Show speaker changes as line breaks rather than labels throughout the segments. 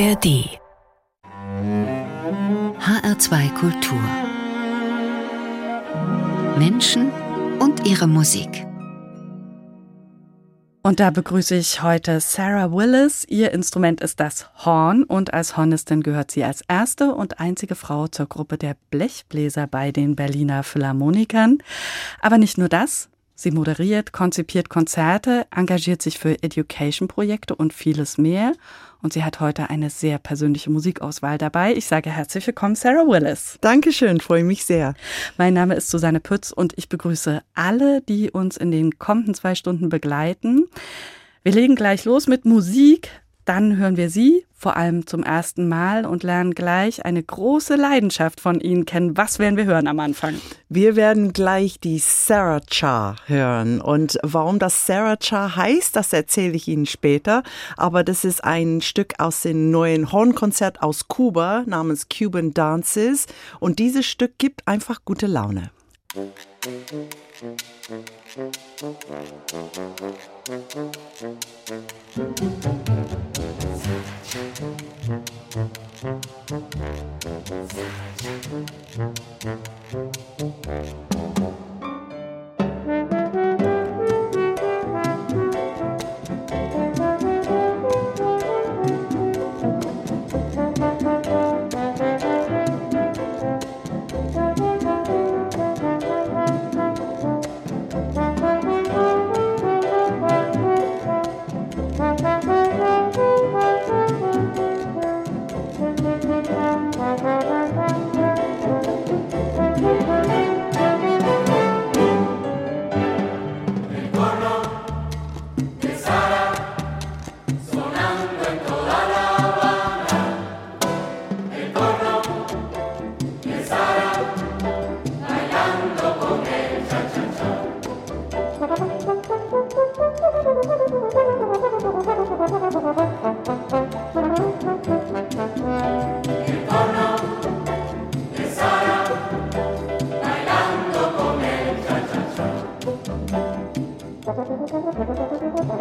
ARD HR2 Kultur Menschen und ihre Musik.
Und da begrüße ich heute Sarah Willis. Ihr Instrument ist das Horn und als Hornistin gehört sie als erste und einzige Frau zur Gruppe der Blechbläser bei den Berliner Philharmonikern. Aber nicht nur das. Sie moderiert, konzipiert Konzerte, engagiert sich für Education-Projekte und vieles mehr. Und sie hat heute eine sehr persönliche Musikauswahl dabei. Ich sage herzlich willkommen, Sarah Willis.
Dankeschön, freue mich sehr.
Mein Name ist Susanne Pütz und ich begrüße alle, die uns in den kommenden zwei Stunden begleiten. Wir legen gleich los mit Musik. Dann hören wir sie, vor allem zum ersten Mal, und lernen gleich eine große Leidenschaft von ihnen kennen. Was werden wir hören am Anfang?
Wir werden gleich die Sarah Cha hören. Und warum das Sarah Cha heißt, das erzähle ich Ihnen später. Aber das ist ein Stück aus dem neuen Hornkonzert aus Kuba namens Cuban Dances. Und dieses Stück gibt einfach gute Laune.
Musik Thank you.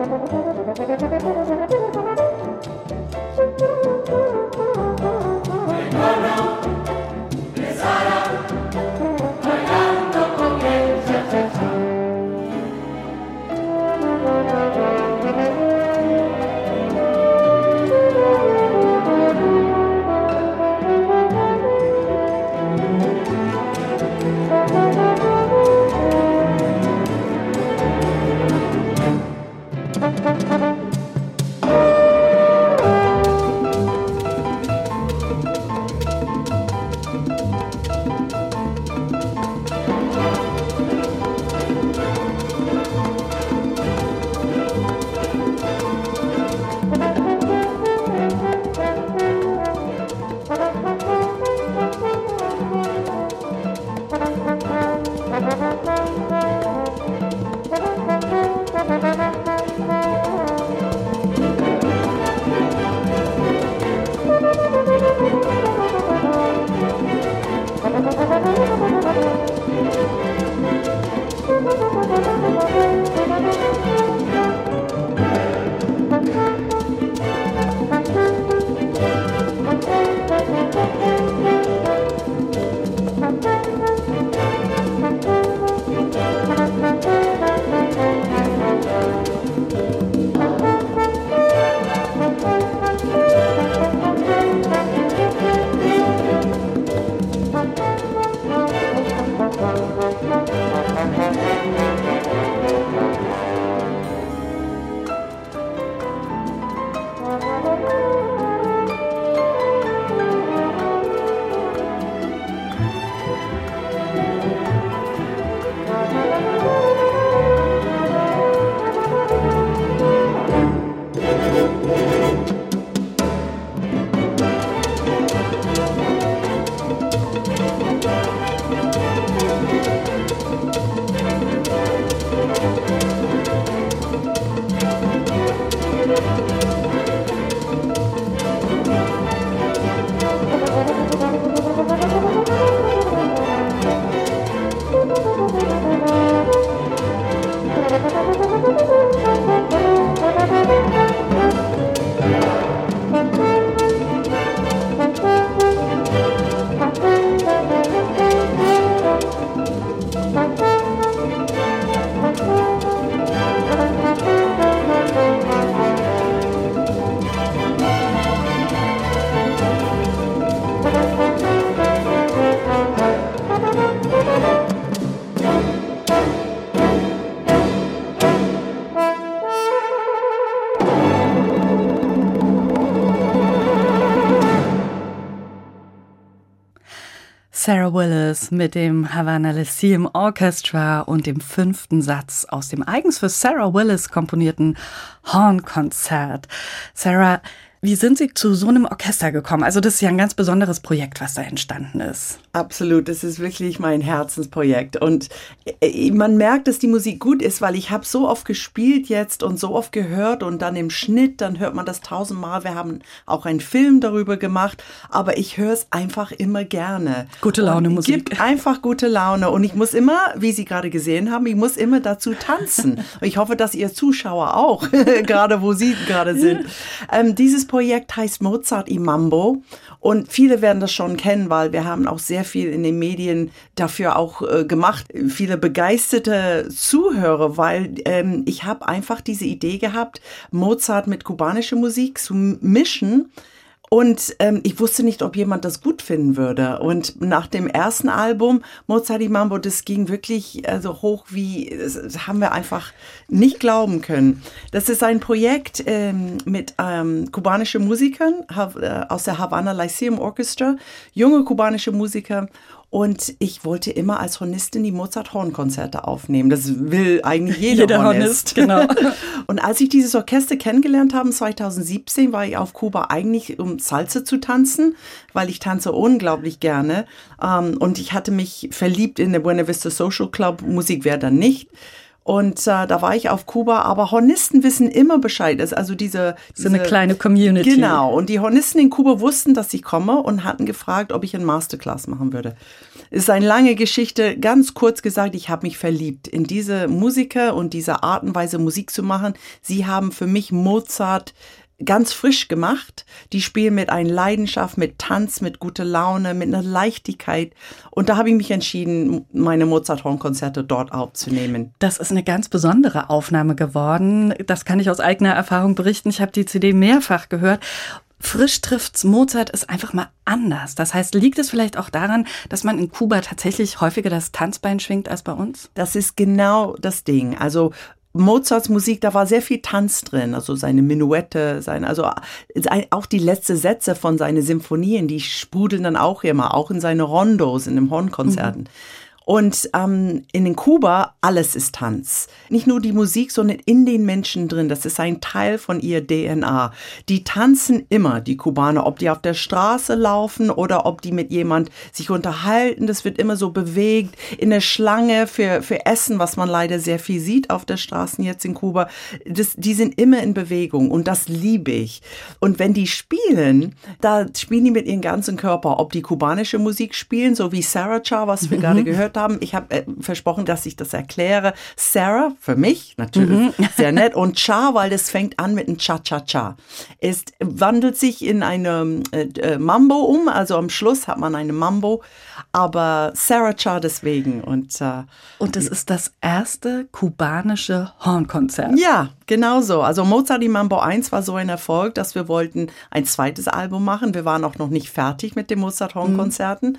Thank you. Willis mit dem Havana Lyceum Orchestra und dem fünften Satz aus dem eigens für Sarah Willis komponierten Hornkonzert. Sarah, wie sind Sie zu so einem Orchester gekommen? Also das ist ja ein ganz besonderes Projekt, was da entstanden ist.
Absolut, das ist wirklich mein Herzensprojekt. Und äh, man merkt, dass die Musik gut ist, weil ich habe so oft gespielt jetzt und so oft gehört und dann im Schnitt, dann hört man das tausendmal. Wir haben auch einen Film darüber gemacht, aber ich höre es einfach immer gerne.
Gute Laune
und
Musik.
Gibt einfach gute Laune und ich muss immer, wie Sie gerade gesehen haben, ich muss immer dazu tanzen. Ich hoffe, dass ihr Zuschauer auch, gerade wo Sie gerade sind. Ähm, dieses Projekt heißt Mozart im Mambo und viele werden das schon kennen, weil wir haben auch sehr viel in den Medien dafür auch äh, gemacht. Viele begeisterte Zuhörer, weil ähm, ich habe einfach diese Idee gehabt, Mozart mit kubanischer Musik zu mischen. Und ähm, ich wusste nicht, ob jemand das gut finden würde. Und nach dem ersten Album, Mozart di Mambo, das ging wirklich also hoch wie, das haben wir einfach nicht glauben können. Das ist ein Projekt ähm, mit ähm, kubanischen Musikern äh, aus der Havana Lyceum Orchestra, junge kubanische Musiker. Und ich wollte immer als Hornistin die Mozart-Horn-Konzerte aufnehmen. Das will eigentlich jeder,
jeder Hornist. Genau.
und als ich dieses Orchester kennengelernt habe, 2017, war ich auf Kuba eigentlich, um Salsa zu tanzen, weil ich tanze unglaublich gerne. Ähm, und ich hatte mich verliebt in der Buena Vista Social Club. Musik wäre dann nicht. Und äh, da war ich auf Kuba, aber Hornisten wissen immer Bescheid. Das ist also diese,
diese so eine kleine Community.
Genau. Und die Hornisten in Kuba wussten, dass ich komme und hatten gefragt, ob ich ein Masterclass machen würde. Es ist eine lange Geschichte. Ganz kurz gesagt, ich habe mich verliebt in diese Musiker und diese Art und Weise Musik zu machen. Sie haben für mich Mozart ganz frisch gemacht. Die spielen mit einer Leidenschaft, mit Tanz, mit guter Laune, mit einer Leichtigkeit. Und da habe ich mich entschieden, meine Mozart-Horn-Konzerte dort aufzunehmen.
Das ist eine ganz besondere Aufnahme geworden. Das kann ich aus eigener Erfahrung berichten. Ich habe die CD mehrfach gehört. Frisch trifft's Mozart ist einfach mal anders. Das heißt, liegt es vielleicht auch daran, dass man in Kuba tatsächlich häufiger das Tanzbein schwingt als bei uns?
Das ist genau das Ding. Also Mozarts Musik, da war sehr viel Tanz drin, also seine Menuette, sein, also auch die letzten Sätze von seinen Symphonien, die sprudeln dann auch immer, auch in seine Rondos, in den Hornkonzerten. Mhm. Und ähm, in den Kuba, alles ist Tanz. Nicht nur die Musik, sondern in den Menschen drin. Das ist ein Teil von ihr DNA. Die tanzen immer, die Kubaner, ob die auf der Straße laufen oder ob die mit jemand sich unterhalten. Das wird immer so bewegt. In der Schlange für, für Essen, was man leider sehr viel sieht auf der Straße jetzt in Kuba. Das, die sind immer in Bewegung und das liebe ich. Und wenn die spielen, da spielen die mit ihrem ganzen Körper. Ob die kubanische Musik spielen, so wie Sarah Cha, was wir mhm. gerade gehört haben haben. Ich habe äh, versprochen, dass ich das erkläre. Sarah, für mich natürlich, mhm. sehr nett. Und Cha, weil das fängt an mit einem Cha-Cha-Cha. Es wandelt sich in eine äh, äh, Mambo um, also am Schluss hat man eine Mambo, aber Sarah Cha deswegen. Und, äh,
und es ist das erste kubanische Hornkonzert.
Ja, genau so. Also Mozart die Mambo 1 war so ein Erfolg, dass wir wollten ein zweites Album machen. Wir waren auch noch nicht fertig mit den Mozart Hornkonzerten. Mhm.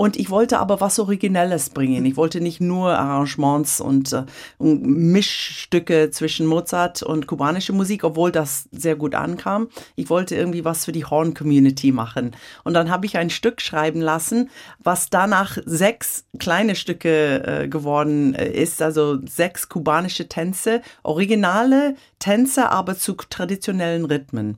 Und ich wollte aber was Originelles bringen. Ich wollte nicht nur Arrangements und, äh, Mischstücke zwischen Mozart und kubanische Musik, obwohl das sehr gut ankam. Ich wollte irgendwie was für die Horn-Community machen. Und dann habe ich ein Stück schreiben lassen, was danach sechs kleine Stücke äh, geworden äh, ist, also sechs kubanische Tänze, originale Tänze, aber zu traditionellen Rhythmen.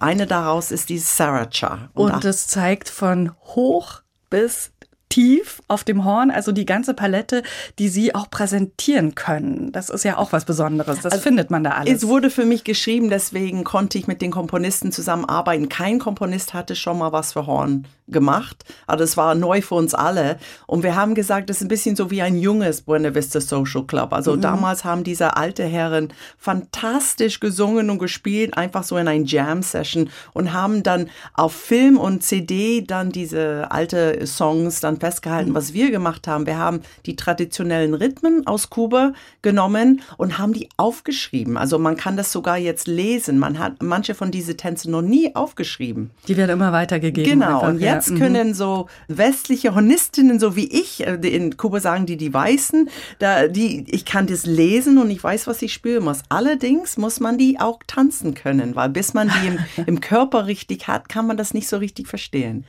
Eine daraus ist die Saracha.
Und, und das zeigt von hoch bis tief auf dem Horn, also die ganze Palette, die Sie auch präsentieren können. Das ist ja auch was Besonderes. Das also findet man da alles.
Es wurde für mich geschrieben, deswegen konnte ich mit den Komponisten zusammenarbeiten. Kein Komponist hatte schon mal was für Horn gemacht, aber es war neu für uns alle. Und wir haben gesagt, das ist ein bisschen so wie ein junges Buena Vista Social Club. Also mhm. damals haben diese alte Herren fantastisch gesungen und gespielt, einfach so in ein Jam-Session und haben dann auf Film und CD dann diese alte Songs dann festgehalten, was wir gemacht haben. Wir haben die traditionellen Rhythmen aus Kuba genommen und haben die aufgeschrieben. Also man kann das sogar jetzt lesen. Man hat manche von diesen Tänzen noch nie aufgeschrieben.
Die werden immer weitergegeben.
Genau. Einfach, und jetzt ja. Mhm. können so westliche Hornistinnen, so wie ich, äh, in Kuba sagen die die Weißen, da, die, ich kann das lesen und ich weiß, was ich spüren muss. Allerdings muss man die auch tanzen können, weil bis man die im, im Körper richtig hat, kann man das nicht so richtig verstehen.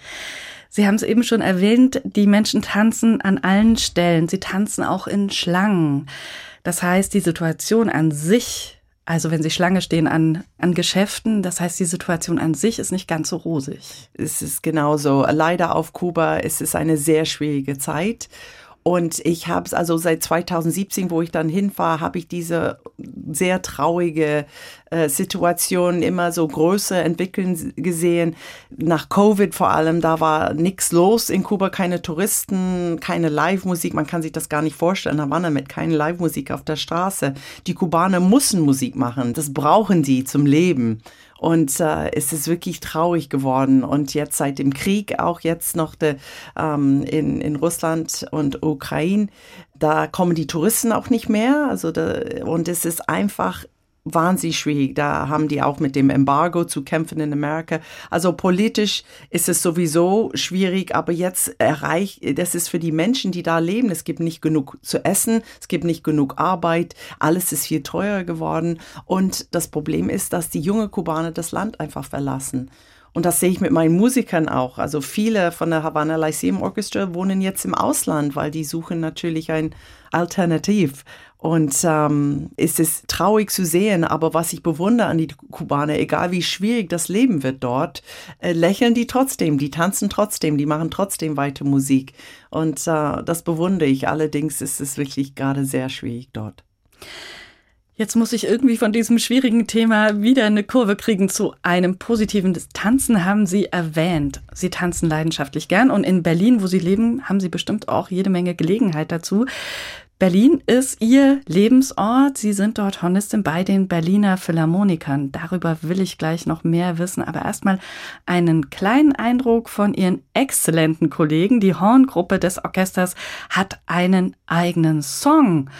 Sie haben es eben schon erwähnt, die Menschen tanzen an allen Stellen. Sie tanzen auch in Schlangen. Das heißt, die Situation an sich, also wenn Sie Schlange stehen an, an Geschäften, das heißt, die Situation an sich ist nicht ganz so rosig.
Es ist genauso. Leider auf Kuba ist es eine sehr schwierige Zeit. Und ich habe es also seit 2017, wo ich dann hinfahre, habe ich diese sehr traurige äh, Situation immer so größer entwickeln gesehen. Nach Covid vor allem, da war nichts los in Kuba, keine Touristen, keine Live-Musik. Man kann sich das gar nicht vorstellen. Da war damit keine Live-Musik auf der Straße. Die Kubaner müssen Musik machen. Das brauchen die zum Leben. Und äh, es ist wirklich traurig geworden. Und jetzt seit dem Krieg, auch jetzt noch de, ähm, in, in Russland und Ukraine, da kommen die Touristen auch nicht mehr. Also da, und es ist einfach wahnsinnig schwierig. Da haben die auch mit dem Embargo zu kämpfen in Amerika. Also politisch ist es sowieso schwierig, aber jetzt erreicht, das ist für die Menschen, die da leben, es gibt nicht genug zu essen, es gibt nicht genug Arbeit, alles ist viel teurer geworden. Und das Problem ist, dass die junge Kubaner das Land einfach verlassen. Und das sehe ich mit meinen Musikern auch. Also viele von der Havana Lyceum Orchestra wohnen jetzt im Ausland, weil die suchen natürlich ein Alternativ. Und ähm, es ist traurig zu sehen, aber was ich bewundere an die Kubaner, egal wie schwierig das Leben wird dort, äh, lächeln die trotzdem, die tanzen trotzdem, die machen trotzdem weiter Musik. Und äh, das bewundere ich. Allerdings ist es wirklich gerade sehr schwierig dort.
Jetzt muss ich irgendwie von diesem schwierigen Thema wieder eine Kurve kriegen zu einem positiven. Tanzen haben Sie erwähnt. Sie tanzen leidenschaftlich gern und in Berlin, wo Sie leben, haben Sie bestimmt auch jede Menge Gelegenheit dazu. Berlin ist Ihr Lebensort. Sie sind dort Hornistin bei den Berliner Philharmonikern. Darüber will ich gleich noch mehr wissen. Aber erstmal einen kleinen Eindruck von Ihren exzellenten Kollegen. Die Horngruppe des Orchesters hat einen eigenen Song.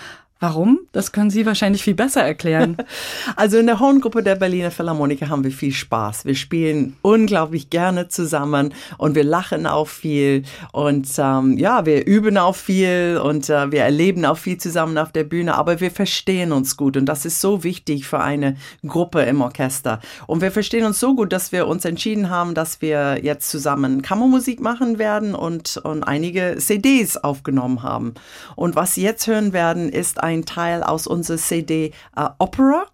Warum? Das können Sie wahrscheinlich viel besser erklären.
Also in der Horngruppe der Berliner Philharmoniker haben wir viel Spaß. Wir spielen unglaublich gerne zusammen und wir lachen auch viel und ähm, ja, wir üben auch viel und äh, wir erleben auch viel zusammen auf der Bühne, aber wir verstehen uns gut und das ist so wichtig für eine Gruppe im Orchester. Und wir verstehen uns so gut, dass wir uns entschieden haben, dass wir jetzt zusammen Kammermusik machen werden und, und einige CDs aufgenommen haben. Und was Sie jetzt hören werden, ist ein ein Teil aus unserer CD äh, Opera.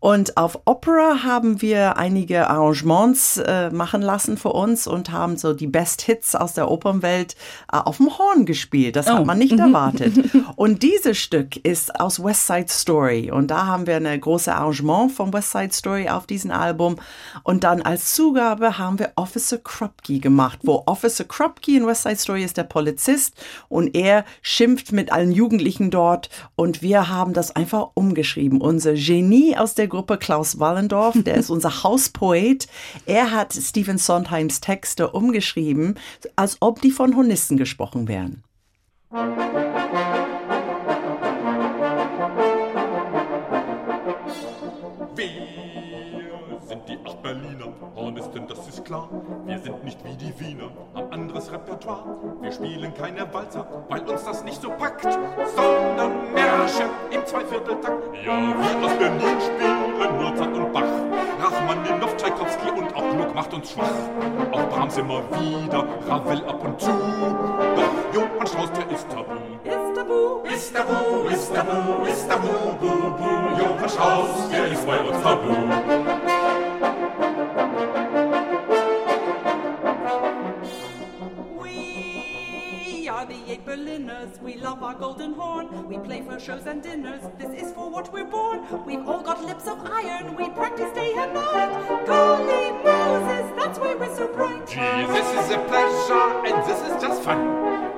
Und auf Opera haben wir einige Arrangements äh, machen lassen für uns und haben so die Best Hits aus der Opernwelt äh, auf dem Horn gespielt. Das oh. hat man nicht mhm. erwartet. und dieses Stück ist aus West Side Story. Und da haben wir eine große Arrangement von West Side Story auf diesem Album. Und dann als Zugabe haben wir Officer Krupke gemacht, wo Officer Krupke in West Side Story ist der Polizist und er schimpft mit allen Jugendlichen dort. Und wir haben das einfach umgeschrieben. Unser Genie aus der Gruppe, Klaus Wallendorf, der ist unser Hauspoet. Er hat Stephen Sondheims Texte umgeschrieben, als ob die von Honisten gesprochen wären.
klar, wir sind nicht wie die Wiener, haben anderes Repertoire. Wir spielen keine Walzer, weil uns das nicht so packt, sondern Märsche im Zweivierteltakt. Ja, wir aus Berlin auch Gluck macht uns schwach. Auch Brahms immer wieder, Ravel ab und zu. Doch Johann Strauss, der ist tabu. Ist tabu, ist tabu, ist tabu, ist tabu, bu, bu. Johann Strauss, der ist bei uns tabu.
Berliners. We love our golden horn. We play for shows and dinners. This is for what we're born. We've all got lips of iron. We practice day and night. Golly that's why we're so bright.
Gee, this is a pleasure and this is just fun.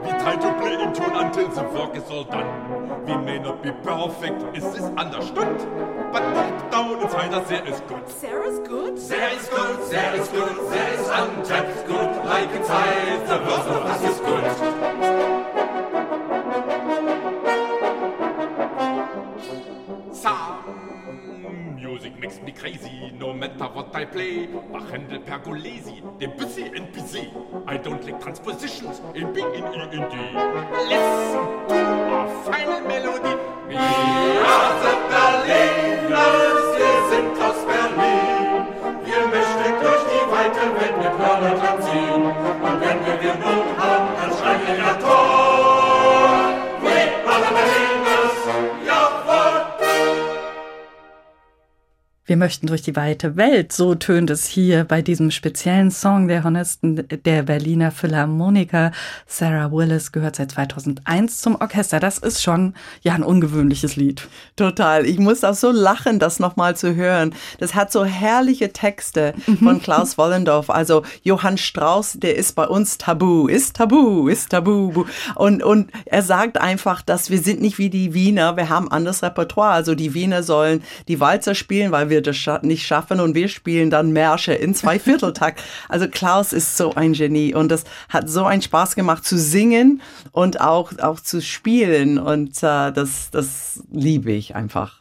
We try to play in tune until the work is all done. We may not be perfect, is this understood? But deep down inside us there is good.
Sarah's good?
There is good, there is good, there is untapped good. Like inside the world of us is good. makes me crazy, no matter what I play. Bach, Händel, Pergolesi, Debussy and Bizet. I don't like transpositions in B, in E, in D. Listen to our final melody. We are the Berliners, wir sind aus Berlin. Wir möchten durch die weite Welt mit Hörnern ziehen. Und wenn wir
Wir möchten durch die weite Welt. So tönt es hier bei diesem speziellen Song der Hornisten der Berliner Philharmoniker. Sarah Willis gehört seit 2001 zum Orchester. Das ist schon ja ein ungewöhnliches Lied.
Total. Ich muss auch so lachen, das nochmal zu hören. Das hat so herrliche Texte von Klaus Wollendorf. Also Johann Strauss, der ist bei uns tabu, ist tabu, ist tabu. Und, und er sagt einfach, dass wir sind nicht wie die Wiener. Wir haben anderes Repertoire. Also die Wiener sollen die Walzer spielen, weil wir wir das nicht schaffen und wir spielen dann Märsche in zwei Vierteltakt. Also Klaus ist so ein Genie und das hat so einen Spaß gemacht zu singen und auch, auch zu spielen und äh, das, das liebe ich einfach.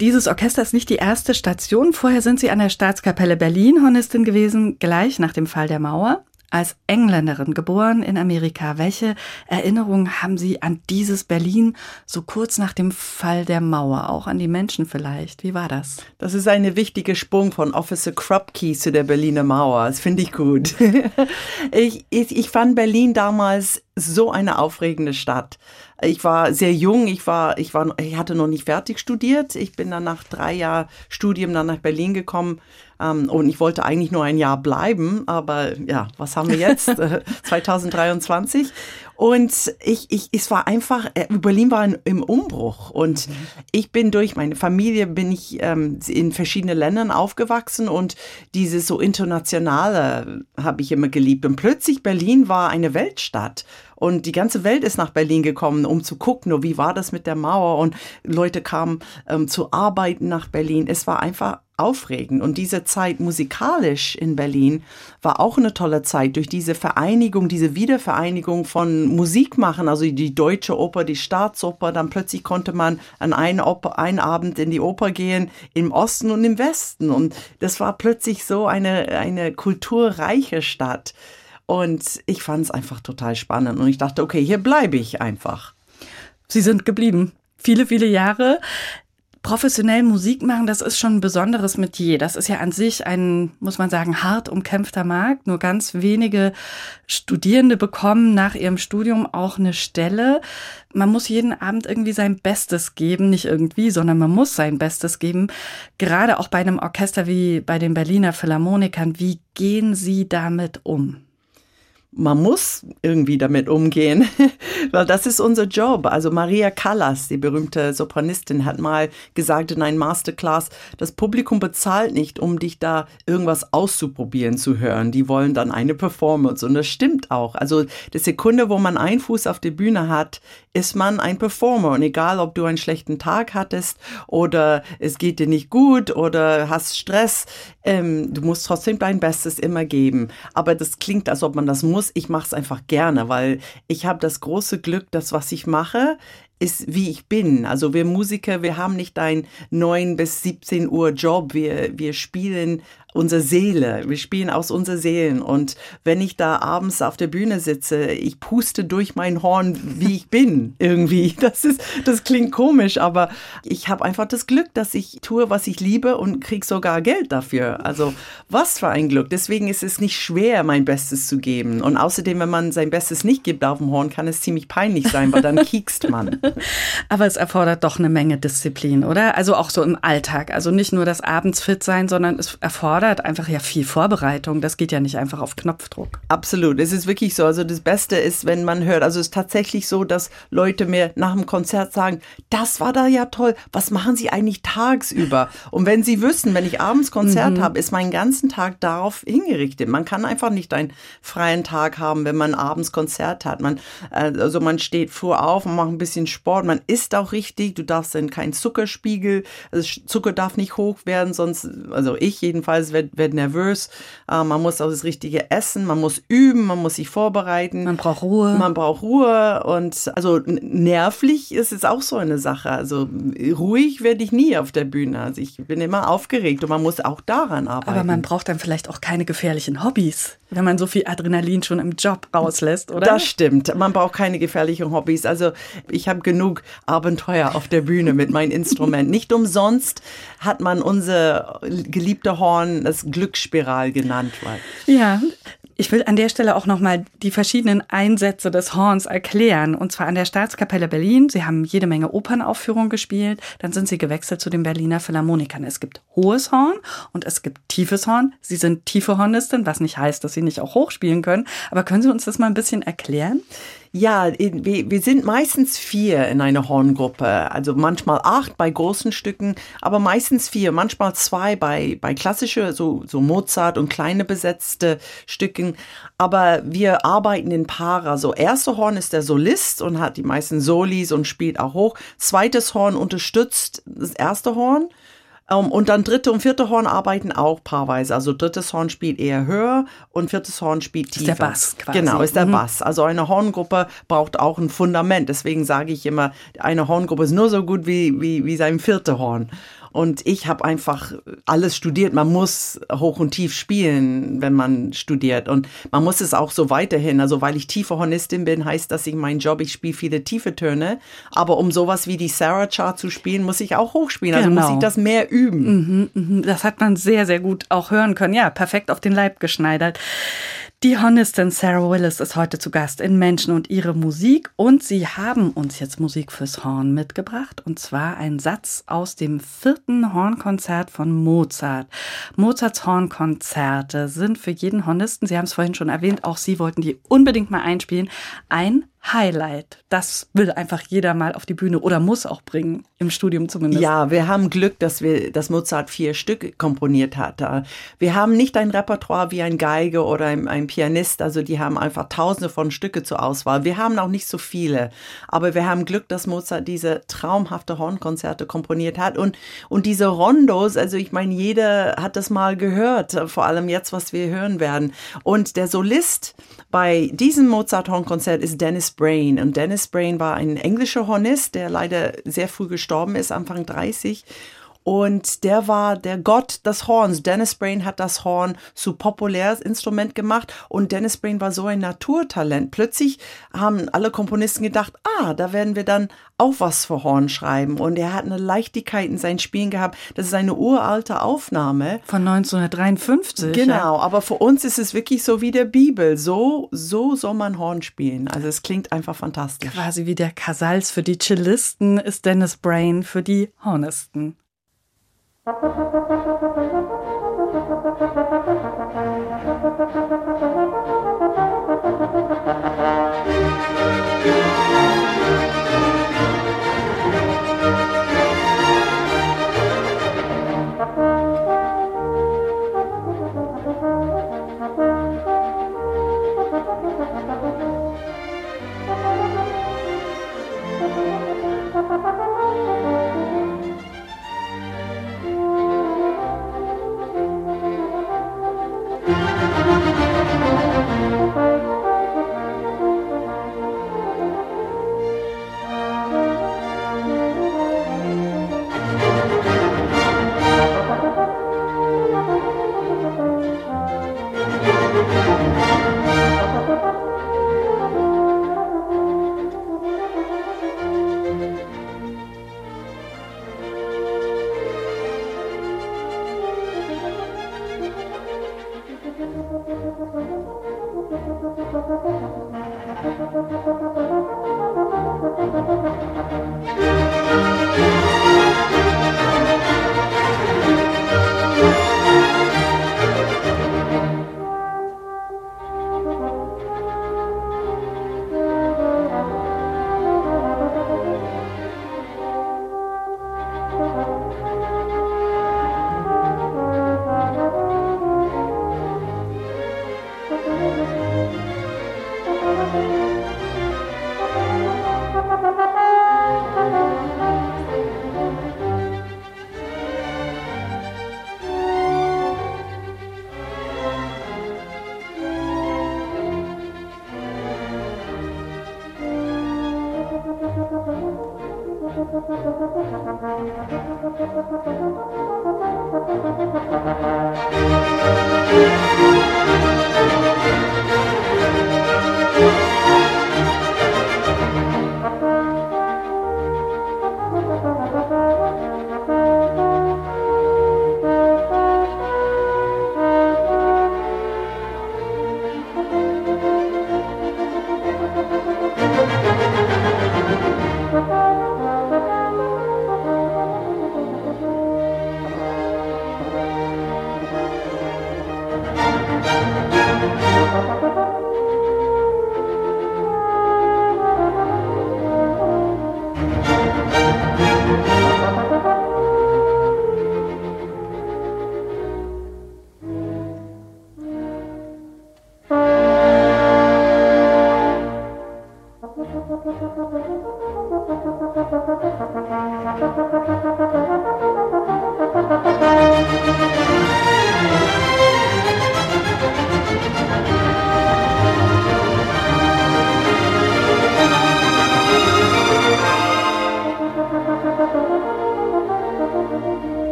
Dieses Orchester ist nicht die erste Station. Vorher sind Sie an der Staatskapelle Berlin Hornistin gewesen, gleich nach dem Fall der Mauer als Engländerin geboren in Amerika. Welche Erinnerungen haben Sie an dieses Berlin so kurz nach dem Fall der Mauer? Auch an die Menschen vielleicht? Wie war das?
Das ist eine wichtige Sprung von Officer Krupke zu der Berliner Mauer. Das finde ich gut. ich, ich, ich fand Berlin damals so eine aufregende Stadt. Ich war sehr jung, ich war, ich war, ich hatte noch nicht fertig studiert. Ich bin dann nach drei Jahren Studium dann nach Berlin gekommen ähm, und ich wollte eigentlich nur ein Jahr bleiben, aber ja, was haben wir jetzt? 2023. Und ich, ich, es war einfach, äh, Berlin war im Umbruch und mhm. ich bin durch meine Familie, bin ich ähm, in verschiedenen Ländern aufgewachsen und dieses so internationale habe ich immer geliebt. Und plötzlich Berlin war eine Weltstadt und die ganze Welt ist nach Berlin gekommen, um zu gucken, wie war das mit der Mauer. Und Leute kamen ähm, zu arbeiten nach Berlin. Es war einfach aufregend. Und diese Zeit musikalisch in Berlin war auch eine tolle Zeit durch diese Vereinigung, diese Wiedervereinigung von Musik machen, also die deutsche Oper, die Staatsoper. Dann plötzlich konnte man an einen, Oper, einen Abend in die Oper gehen im Osten und im Westen. Und das war plötzlich so eine, eine kulturreiche Stadt. Und ich fand es einfach total spannend und ich dachte, okay, hier bleibe ich einfach.
Sie sind geblieben. Viele, viele Jahre. Professionell Musik machen, das ist schon ein besonderes Metier. Das ist ja an sich ein, muss man sagen, hart umkämpfter Markt. Nur ganz wenige Studierende bekommen nach ihrem Studium auch eine Stelle. Man muss jeden Abend irgendwie sein Bestes geben, nicht irgendwie, sondern man muss sein Bestes geben. Gerade auch bei einem Orchester wie bei den Berliner Philharmonikern. Wie gehen Sie damit um?
Man muss irgendwie damit umgehen, weil das ist unser Job. Also Maria Callas, die berühmte Sopranistin, hat mal gesagt in einem Masterclass, das Publikum bezahlt nicht, um dich da irgendwas auszuprobieren zu hören. Die wollen dann eine Performance und das stimmt auch. Also die Sekunde, wo man einen Fuß auf der Bühne hat, ist man ein Performer und egal, ob du einen schlechten Tag hattest oder es geht dir nicht gut oder hast Stress, ähm, du musst trotzdem dein Bestes immer geben. Aber das klingt, als ob man das muss. Ich mache es einfach gerne, weil ich habe das große Glück, dass was ich mache, ist, wie ich bin. Also wir Musiker, wir haben nicht einen 9 bis 17 Uhr Job. Wir, wir spielen unsere Seele. Wir spielen aus unserer Seelen. Und wenn ich da abends auf der Bühne sitze, ich puste durch mein Horn, wie ich bin, irgendwie. Das ist, das klingt komisch, aber ich habe einfach das Glück, dass ich tue, was ich liebe und kriege sogar Geld dafür. Also was für ein Glück. Deswegen ist es nicht schwer, mein Bestes zu geben. Und außerdem, wenn man sein Bestes nicht gibt auf dem Horn, kann es ziemlich peinlich sein, weil dann kiekst man.
Aber es erfordert doch eine Menge Disziplin, oder? Also auch so im Alltag. Also nicht nur das abends fit sein, sondern es erfordert erfordert einfach ja viel Vorbereitung. Das geht ja nicht einfach auf Knopfdruck.
Absolut. Es ist wirklich so. Also das Beste ist, wenn man hört, also es ist tatsächlich so, dass Leute mir nach dem Konzert sagen, das war da ja toll. Was machen Sie eigentlich tagsüber? Und wenn Sie wissen, wenn ich abends Konzert mhm. habe, ist mein ganzen Tag darauf hingerichtet. Man kann einfach nicht einen freien Tag haben, wenn man abends Konzert hat. Man, äh, also man steht früh auf und macht ein bisschen Sport. Man isst auch richtig. Du darfst dann keinen Zuckerspiegel. Also Zucker darf nicht hoch werden, sonst, also ich jedenfalls wird, wird nervös. Äh, man muss auch das Richtige essen, man muss üben, man muss sich vorbereiten.
Man braucht Ruhe.
Man braucht Ruhe und also nervlich ist es auch so eine Sache. Also ruhig werde ich nie auf der Bühne. Also ich bin immer aufgeregt und man muss auch daran arbeiten.
Aber man braucht dann vielleicht auch keine gefährlichen Hobbys, wenn man so viel Adrenalin schon im Job rauslässt, oder?
Das stimmt. Man braucht keine gefährlichen Hobbys. Also ich habe genug Abenteuer auf der Bühne mit meinem Instrument. Nicht umsonst hat man unser geliebter Horn das Glücksspiral genannt.
Ja, Ich will an der Stelle auch nochmal die verschiedenen Einsätze des Horns erklären. Und zwar an der Staatskapelle Berlin. Sie haben jede Menge Opernaufführungen gespielt. Dann sind sie gewechselt zu den Berliner Philharmonikern. Es gibt hohes Horn und es gibt tiefes Horn. Sie sind tiefe Hornistin, was nicht heißt, dass sie nicht auch hoch spielen können. Aber können Sie uns das mal ein bisschen erklären?
Ja, wir, sind meistens vier in einer Horngruppe. Also manchmal acht bei großen Stücken, aber meistens vier, manchmal zwei bei, bei klassische, so, so Mozart und kleine besetzte Stücken. Aber wir arbeiten in Paare. Also erste Horn ist der Solist und hat die meisten Solis und spielt auch hoch. Zweites Horn unterstützt das erste Horn. Um, und dann dritte und vierte Horn arbeiten auch paarweise. Also drittes Horn spielt eher höher und viertes Horn spielt tiefer.
Ist der Bass quasi.
Genau, ist der
Mhm.
Bass. Also eine Horngruppe braucht auch ein Fundament. Deswegen sage ich immer, eine Horngruppe ist nur so gut wie, wie, wie sein vierte Horn. Und ich habe einfach alles studiert. Man muss hoch und tief spielen, wenn man studiert. Und man muss es auch so weiterhin. Also weil ich tiefe Hornistin bin, heißt das ich mein Job, ich spiele viele tiefe Töne. Aber um sowas wie die Sarah Chart zu spielen, muss ich auch hoch spielen. Also muss
Genau.
ich das mehr üben.
Mhm, Das hat man sehr, sehr gut auch hören können. Ja, perfekt auf den Leib geschneidert. Die Hornistin Sarah Willis ist heute zu Gast in Menschen und ihre Musik und sie haben uns jetzt Musik fürs Horn mitgebracht und zwar ein Satz aus dem vierten Hornkonzert von Mozart. Mozarts Hornkonzerte sind für jeden Hornisten, Sie haben es vorhin schon erwähnt, auch Sie wollten die unbedingt mal einspielen, ein Highlight. Das will einfach jeder mal auf die Bühne oder muss auch bringen, im Studium zumindest.
Ja, wir haben Glück, dass wir, dass Mozart vier Stück komponiert hat. Wir haben nicht ein Repertoire wie ein Geige oder ein, ein Pianist. Also die haben einfach Tausende von Stücke zur Auswahl. Wir haben auch nicht so viele, aber wir haben Glück, dass Mozart diese traumhafte Hornkonzerte komponiert hat und und diese Rondos. Also ich meine, jeder hat das mal gehört. Vor allem jetzt, was wir hören werden. Und der Solist bei diesem Mozart-Hornkonzert ist Dennis Brain. Und Dennis Brain war ein englischer Hornist, der leider sehr früh gestorben ist, Anfang 30. Und der war der Gott des Horns. Dennis Brain hat das Horn zu populäres Instrument gemacht und Dennis Brain war so ein Naturtalent. Plötzlich haben alle Komponisten gedacht, ah, da werden wir dann auch was für Horn schreiben. Und er hat eine Leichtigkeit in seinen Spielen gehabt. Das ist eine uralte Aufnahme.
Von 1953. Ja.
Genau, aber für uns ist es wirklich so wie der Bibel. So, so soll man Horn spielen. Also es klingt einfach fantastisch.
Quasi wie der Casals für die Cellisten ist Dennis Brain für die Hornisten. Thank you.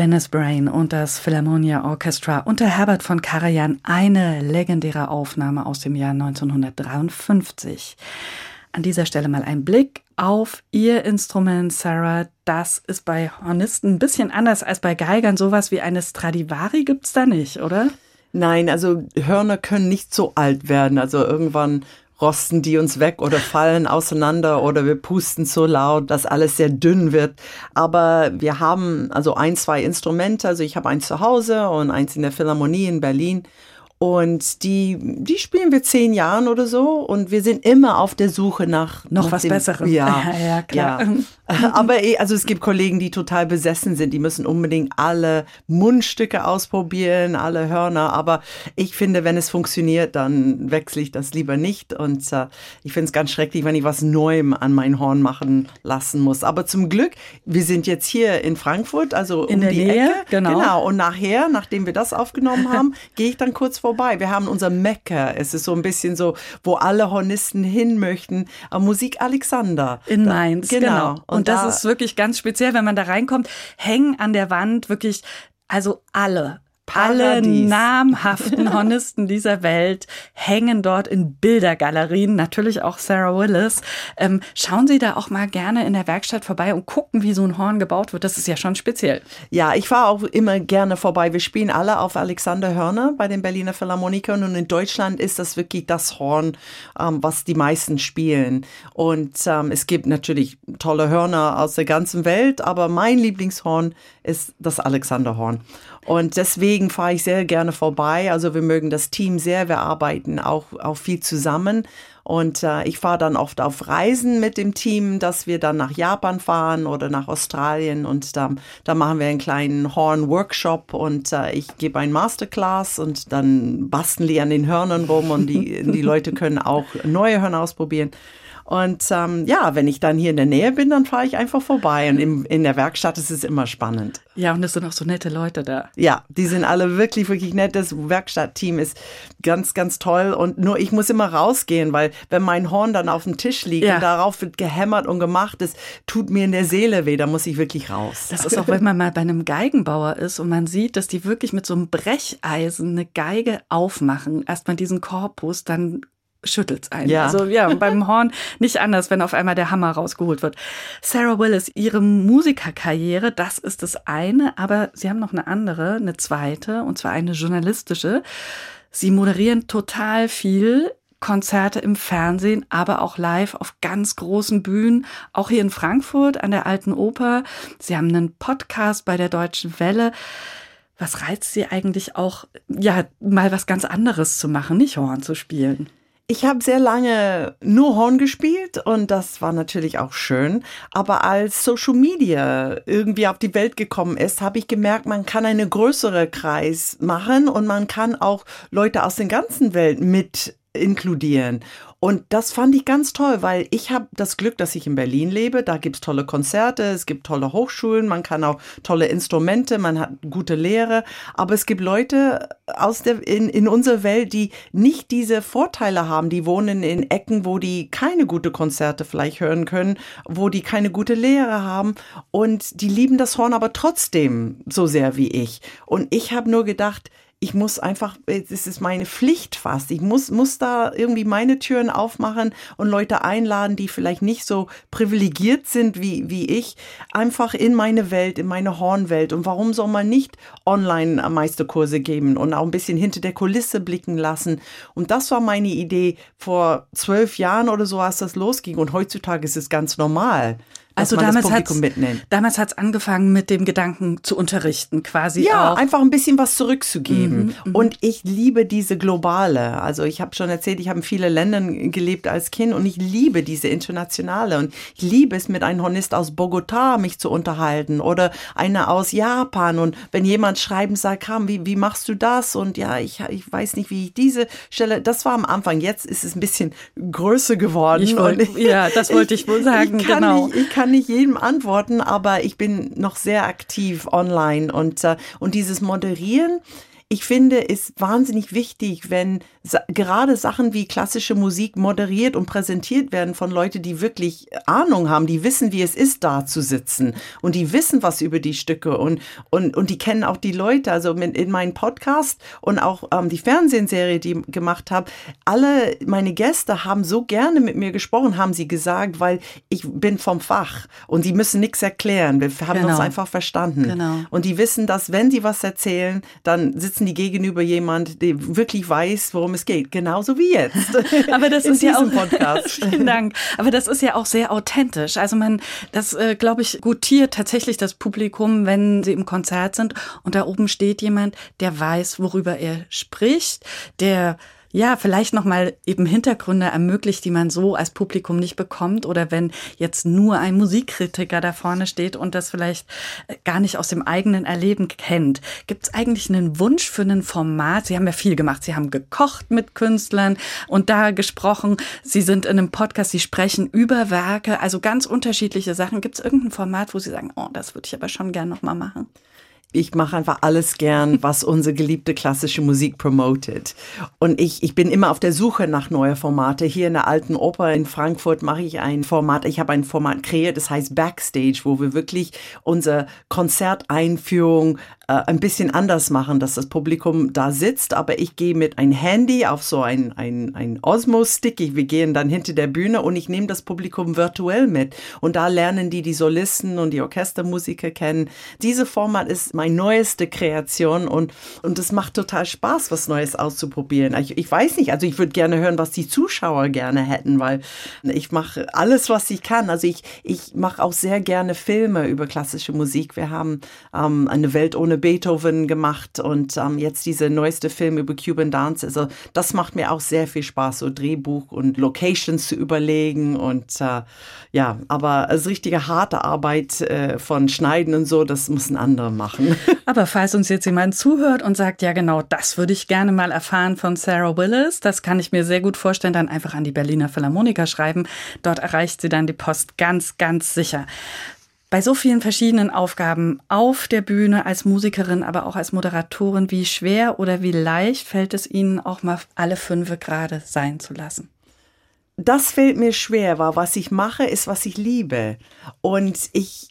Dennis Brain und das Philharmonia Orchestra unter Herbert von Karajan eine legendäre Aufnahme aus dem Jahr 1953. An dieser Stelle mal ein Blick auf Ihr Instrument, Sarah. Das ist bei Hornisten ein bisschen anders als bei Geigern. Sowas wie eine Stradivari gibt's da nicht, oder?
Nein, also Hörner können nicht so alt werden. Also irgendwann rosten die uns weg oder fallen auseinander oder wir pusten so laut, dass alles sehr dünn wird. Aber wir haben also ein, zwei Instrumente. Also ich habe eins zu Hause und eins in der Philharmonie in Berlin. Und die, die spielen wir zehn Jahren oder so und wir sind immer auf der Suche nach
noch
nach
was
dem,
Besserem.
Ja,
ja, klar.
Ja. Aber eh, also es gibt Kollegen, die total besessen sind. Die müssen unbedingt alle Mundstücke ausprobieren, alle Hörner. Aber ich finde, wenn es funktioniert, dann wechsle ich das lieber nicht. Und äh, ich finde es ganz schrecklich, wenn ich was Neuem an mein Horn machen lassen muss. Aber zum Glück, wir sind jetzt hier in Frankfurt, also
In
um
der
die
Nähe,
Ecke.
genau.
genau. Und nachher, nachdem wir das aufgenommen haben, gehe ich dann kurz vorbei. Wir haben unser Mekka. Es ist so ein bisschen so, wo alle Hornisten hin möchten. Musik Alexander.
In
Da-
Mainz, genau. Und, das
da-
ist wirklich ganz speziell, wenn man da reinkommt, hängen an der Wand wirklich, also alle. Alle namhaften Hornisten dieser Welt hängen dort in Bildergalerien, natürlich auch Sarah Willis. Ähm, schauen Sie da auch mal gerne in der Werkstatt vorbei und gucken, wie so ein Horn gebaut wird. Das ist ja schon speziell.
Ja, ich fahre auch immer gerne vorbei. Wir spielen alle auf Alexander Hörner bei den Berliner Philharmonikern und in Deutschland ist das wirklich das Horn, ähm, was die meisten spielen. Und ähm, es gibt natürlich tolle Hörner aus der ganzen Welt, aber mein Lieblingshorn ist das Alexanderhorn. Und deswegen fahre ich sehr gerne vorbei. Also wir mögen das Team sehr, wir arbeiten auch, auch viel zusammen. Und äh, ich fahre dann oft auf Reisen mit dem Team, dass wir dann nach Japan fahren oder nach Australien und da, da machen wir einen kleinen Horn-Workshop und äh, ich gebe ein Masterclass und dann basteln die an den Hörnern rum und die, die Leute können auch neue Hörner ausprobieren. Und ähm, ja, wenn ich dann hier in der Nähe bin, dann fahre ich einfach vorbei. Und im, in der Werkstatt ist es immer spannend.
Ja, und es sind auch so nette Leute da.
Ja, die sind alle wirklich, wirklich nett. Das Werkstattteam ist ganz, ganz toll. Und nur ich muss immer rausgehen, weil wenn mein Horn dann auf dem Tisch liegt
Ja.
und darauf wird gehämmert und gemacht, das tut mir in der Seele weh. Da muss ich wirklich raus.
Das ist auch, wenn man mal bei einem Geigenbauer ist und man sieht, dass die wirklich mit so einem Brecheisen eine Geige aufmachen. Erstmal diesen Korpus, dann schüttelt's einen.
Ja.
Also ja, beim Horn nicht anders, wenn auf einmal der Hammer rausgeholt wird. Sarah Willis, ihre Musikerkarriere, das ist das eine, aber sie haben noch eine andere, eine zweite, und zwar eine journalistische. Sie moderieren total viel. Konzerte im Fernsehen, aber auch live auf ganz großen Bühnen, auch hier in Frankfurt an der Alten Oper. Sie haben einen Podcast bei der Deutschen Welle. Was reizt Sie eigentlich auch, ja, mal was ganz anderes zu machen, nicht Horn zu spielen?
Ich habe sehr lange nur Horn gespielt und das war natürlich auch schön. Aber als Social Media irgendwie auf die Welt gekommen ist, habe ich gemerkt, man kann eine größere Kreis machen und man kann auch Leute aus der ganzen Welt mit inkludieren. Und das fand ich ganz toll, weil ich habe das Glück, dass ich in Berlin lebe. Da gibt's tolle Konzerte, es gibt tolle Hochschulen, man kann auch tolle Instrumente, man hat gute Lehre. Aber es gibt Leute aus der, in, in unserer Welt, die nicht diese Vorteile haben. Die wohnen in Ecken, wo die keine gute Konzerte vielleicht hören können, wo die keine gute Lehre haben. Und die lieben das Horn aber trotzdem so sehr wie ich. Und ich habe nur gedacht, ich muss einfach, es ist meine Pflicht fast. Ich muss, muss da irgendwie meine Türen aufmachen und Leute einladen, die vielleicht nicht so privilegiert sind wie, wie ich, einfach in meine Welt, in meine Hornwelt. Und warum soll man nicht Online-Meisterkurse geben und auch ein bisschen hinter der Kulisse blicken lassen? Und das war meine Idee vor zwölf Jahren oder so, als das losging. Und heutzutage ist es ganz normal.
Also damals
mitnimmt.
damals hat's angefangen mit dem Gedanken zu unterrichten, quasi
Ja,
auch.
einfach ein bisschen was zurückzugeben. und ich liebe diese globale. Also ich habe schon erzählt, ich habe in vielen Ländern gelebt als Kind und ich liebe diese internationale. Und ich liebe es, mit einem Hornist aus Bogotá mich zu unterhalten oder einer aus Japan. Und wenn jemand schreiben sagt, Kam, wie, wie machst du das? Und ja, ich, ich weiß nicht, wie ich diese Stelle, das war am Anfang. Jetzt ist es ein bisschen größer geworden.
Ich wollt-
Und
ja, das wollte ich wohl sagen,
Ich kann,
genau.
nicht, ich kann nicht jedem antworten, aber ich bin noch sehr aktiv online und, äh, und dieses Moderieren, ich finde, es wahnsinnig wichtig, wenn sa gerade Sachen wie klassische Musik moderiert und präsentiert werden von Leuten, die wirklich Ahnung haben, die wissen, wie es ist, da zu sitzen und die wissen was über die Stücke und, und, und die kennen auch die Leute. Also in meinem Podcast und auch ähm, die Fernsehserie, die ich gemacht habe, alle meine Gäste haben so gerne mit mir gesprochen, haben sie gesagt, weil ich bin vom Fach und sie müssen nichts erklären. Wir haben
Genau.
uns einfach verstanden.
Genau.
Und die wissen, dass wenn sie was erzählen, dann sitzen die gegenüber jemand, der wirklich weiß, worum es geht. Genauso wie jetzt.
Aber das ist ja auch
Podcast.
Vielen Dank. Aber das ist ja auch sehr authentisch. Also man, das äh, glaube ich, gutiert tatsächlich das Publikum, wenn sie im Konzert sind und da oben steht jemand, der weiß, worüber er spricht, der ja, vielleicht nochmal eben Hintergründe ermöglicht, die man so als Publikum nicht bekommt. Oder wenn jetzt nur ein Musikkritiker da vorne steht und das vielleicht äh, gar nicht aus dem eigenen Erleben kennt. Gibt es eigentlich einen Wunsch für ein Format? Sie haben ja viel gemacht. Sie haben gekocht mit Künstlern und da gesprochen. Sie sind in einem Podcast, Sie sprechen über Werke, also ganz unterschiedliche Sachen. Gibt es irgendein Format, wo Sie sagen, oh, das würde ich aber schon gern nochmal machen?
Ich mache einfach alles gern, was unsere geliebte klassische Musik promotet. Und ich, ich bin immer auf der Suche nach neue Formate. Hier in der Alten Oper in Frankfurt mache ich ein Format. Ich habe ein Format kreiert, das heißt Backstage, wo wir wirklich unsere Konzerteinführung äh, ein bisschen anders machen, dass das Publikum da sitzt, aber ich gehe mit ein Handy auf so ein, ein, ein Osmo-Stick. Ich- Wir gehen dann hinter der Bühne und ich nehme das Publikum virtuell mit. Und da lernen die die Solisten und die Orchestermusiker kennen. Diese Format ist meine neueste Kreation und, und es macht total Spaß, was Neues auszuprobieren. Ich, ich weiß nicht, also ich würde gerne hören, was die Zuschauer gerne hätten, weil ich mache alles, was ich kann. Also ich, ich mache auch sehr gerne Filme über klassische Musik. Wir haben ähm, eine Welt ohne Beethoven gemacht und ähm, jetzt diese neueste Film über Cuban Dance. Also das macht mir auch sehr viel Spaß, so Drehbuch und Locations zu überlegen und äh, ja, aber als richtige harte Arbeit äh, von Schneiden und so, das müssen andere machen.
Aber falls uns jetzt jemand zuhört und sagt, ja genau, das würde ich gerne mal erfahren von Sarah Willis, das kann ich mir sehr gut vorstellen, dann einfach an die Berliner Philharmoniker schreiben. Dort erreicht sie dann die Post ganz, ganz sicher. Bei so vielen verschiedenen Aufgaben auf der Bühne als Musikerin, aber auch als Moderatorin, wie schwer oder wie leicht fällt es Ihnen auch mal alle fünf gerade sein zu lassen?
das fällt mir schwer, weil was ich mache, ist, was ich liebe. Und ich,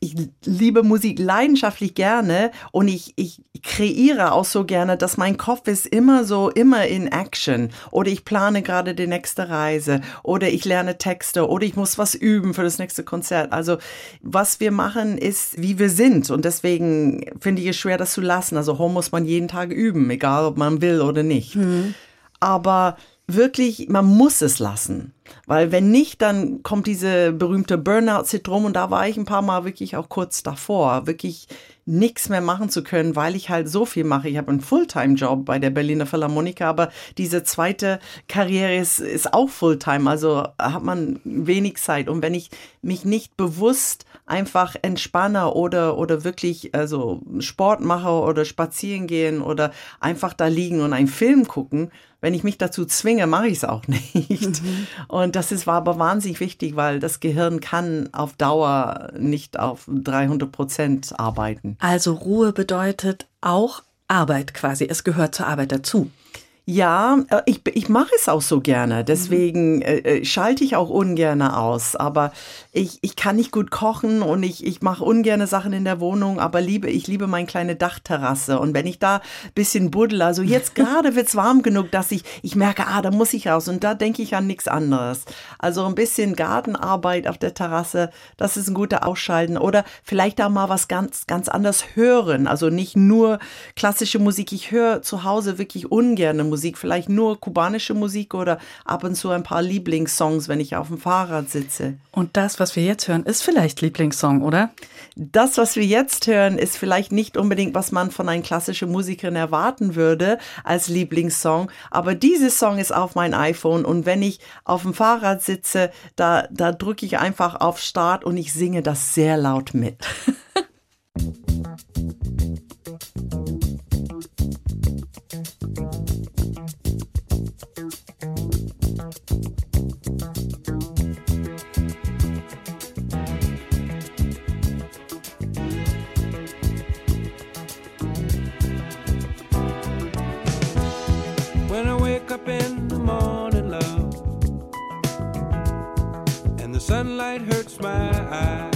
ich, liebe Musik leidenschaftlich gerne und ich, ich kreiere auch so gerne, dass mein Kopf ist immer so, immer in Action. Oder ich plane gerade die nächste Reise oder ich lerne Texte oder ich muss was üben für das nächste Konzert. Also was wir machen, ist, wie wir sind. Und deswegen finde ich es schwer, das zu lassen. Also Home muss man jeden Tag üben, egal ob man will oder nicht. Aber wirklich, man muss es lassen. Weil wenn nicht, dann kommt diese berühmte Burnout-Syndrom und da war ich ein paar Mal wirklich auch kurz davor, wirklich nichts mehr machen zu können, weil ich halt so viel mache. Ich habe einen Fulltime-Job bei der Berliner Philharmoniker, aber diese zweite Karriere ist, ist auch Fulltime, also hat man wenig Zeit. Und wenn ich mich nicht bewusst einfach entspanne oder, oder wirklich also Sport mache oder spazieren gehen oder einfach da liegen und einen Film gucken, wenn ich mich dazu zwinge, mache ich es auch nicht. Und das ist, war aber wahnsinnig wichtig, weil das Gehirn kann auf Dauer nicht auf 300 Prozent arbeiten.
Also Ruhe bedeutet auch Arbeit quasi. Es gehört zur Arbeit dazu.
Ja, äh, ich, ich mache es auch so gerne. Deswegen äh, äh, schalte ich auch ungerne aus. Aber ich, ich kann nicht gut kochen und ich, ich mache ungerne Sachen in der Wohnung, aber liebe, ich liebe meine kleine Dachterrasse. Und wenn ich da bisschen buddel, also jetzt gerade wird's warm genug, dass ich, ich merke, ah, da muss ich raus. Und da denke ich an nichts anderes. Also ein bisschen Gartenarbeit auf der Terrasse, das ist ein guter Ausschalten. Oder vielleicht auch mal was ganz, ganz anders hören. Also nicht nur klassische Musik. Ich höre zu Hause wirklich ungerne Musik. Vielleicht nur kubanische Musik oder ab und zu ein paar Lieblingssongs, wenn ich auf dem Fahrrad sitze.
Und das, was wir jetzt hören, ist vielleicht Lieblingssong, oder?
Das, was wir jetzt hören, ist vielleicht nicht unbedingt, was man von einer klassischen Musikerin erwarten würde als Lieblingssong, aber dieses Song ist auf mein iPhone und wenn ich auf dem Fahrrad sitze, da, da drücke ich einfach auf Start und ich singe das sehr laut mit.
hurts my eyes,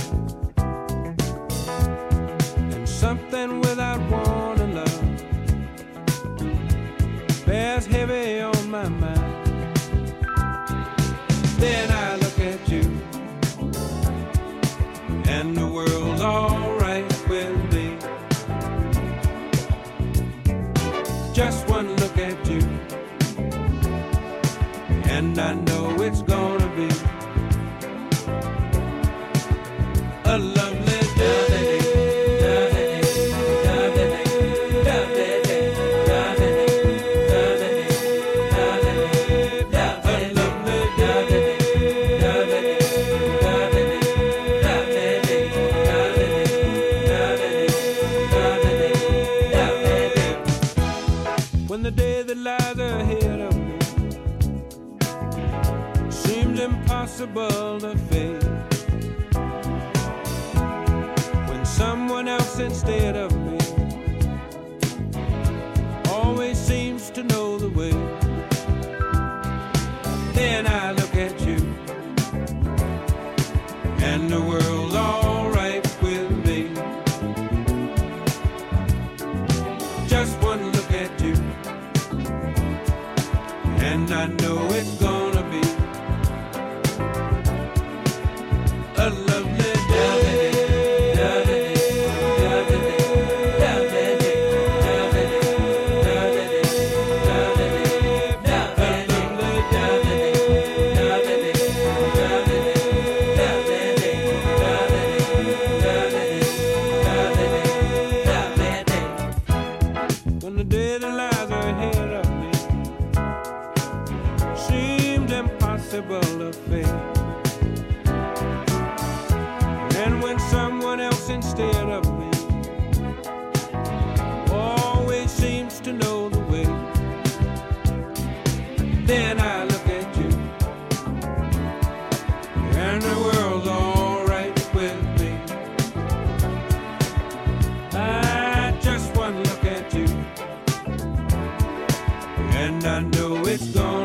I know it's gonna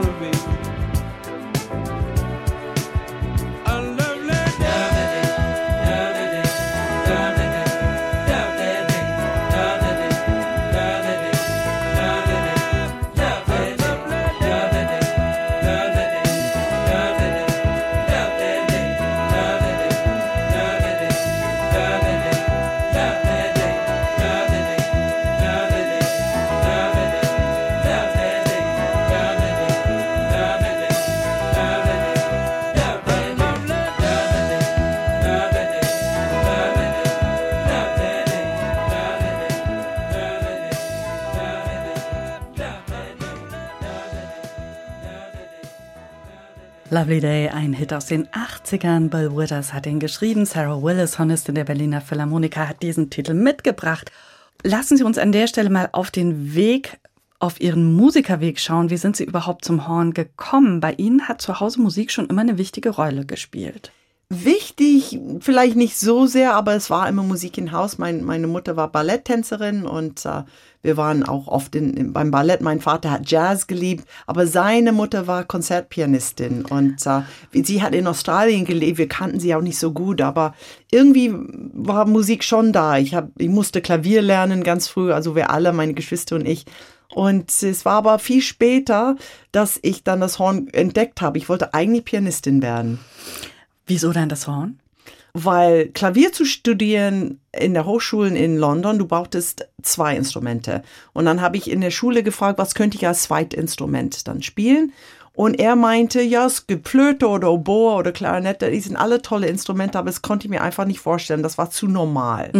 Lovely Day, ein Hit aus den 80ern. Bill Withers hat ihn geschrieben. Sarah Willis, Hornistin der Berliner Philharmoniker, hat diesen Titel mitgebracht. Lassen Sie uns an der Stelle mal auf den Weg, auf Ihren Musikerweg schauen. Wie sind Sie überhaupt zum Horn gekommen? Bei Ihnen hat zu Hause Musik schon immer eine wichtige Rolle gespielt.
Wichtig, vielleicht nicht so sehr, aber es war immer Musik im Haus. Mein, meine Mutter war Balletttänzerin und äh, wir waren auch oft in, in, beim Ballett. Mein Vater hat Jazz geliebt, aber seine Mutter war Konzertpianistin und äh, sie hat in Australien gelebt. Wir kannten sie auch nicht so gut, aber irgendwie war Musik schon da. Ich, hab, ich musste Klavier lernen ganz früh, also wir alle, meine Geschwister und ich. Und es war aber viel später, dass ich dann das Horn entdeckt habe. Ich wollte eigentlich Pianistin werden.
Wieso dann das Horn?
Weil Klavier zu studieren in der Hochschulen in London, du brauchtest zwei Instrumente. Und dann habe ich in der Schule gefragt, was könnte ich als Zweitinstrument dann spielen? Und er meinte, ja, es gibt Flöte oder Oboe oder Klarinette, die sind alle tolle Instrumente, aber das konnte ich mir einfach nicht vorstellen. Das war zu normal.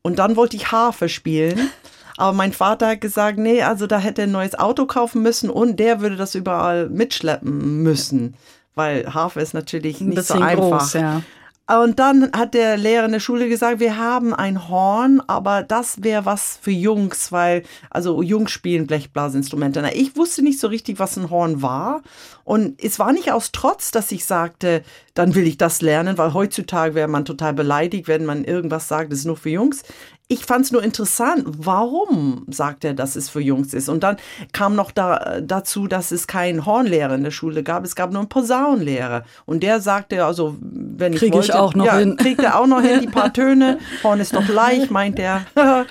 Und dann wollte ich Harfe spielen. Aber mein Vater hat gesagt, nee, also da hätte er ein neues Auto kaufen müssen und der würde das überall mitschleppen müssen. Weil Harfe ist natürlich
Ein
nicht so
bisschen
einfach.
groß, ja.
Und dann hat der Lehrer in der Schule gesagt, wir haben ein Horn, aber das wäre was für Jungs, weil, also Jungs spielen Blechblasinstrumente. Na, ich wusste nicht so richtig, was ein Horn war. Und es war nicht aus Trotz, dass ich sagte, dann will ich das lernen, weil heutzutage wäre man total beleidigt, wenn man irgendwas sagt, das ist nur für Jungs ich fand es nur interessant, warum sagt er, dass es für Jungs ist. Und dann kam noch da, dazu, dass es keinen Hornlehrer in der Schule gab. Es gab nur einen Posaunenlehrer. Und der sagte, also wenn ich
Krieg
wollte,
ich auch noch
ja,
hin.
kriegt er auch noch hin, die paar Töne. Horn ist doch leicht, meint er.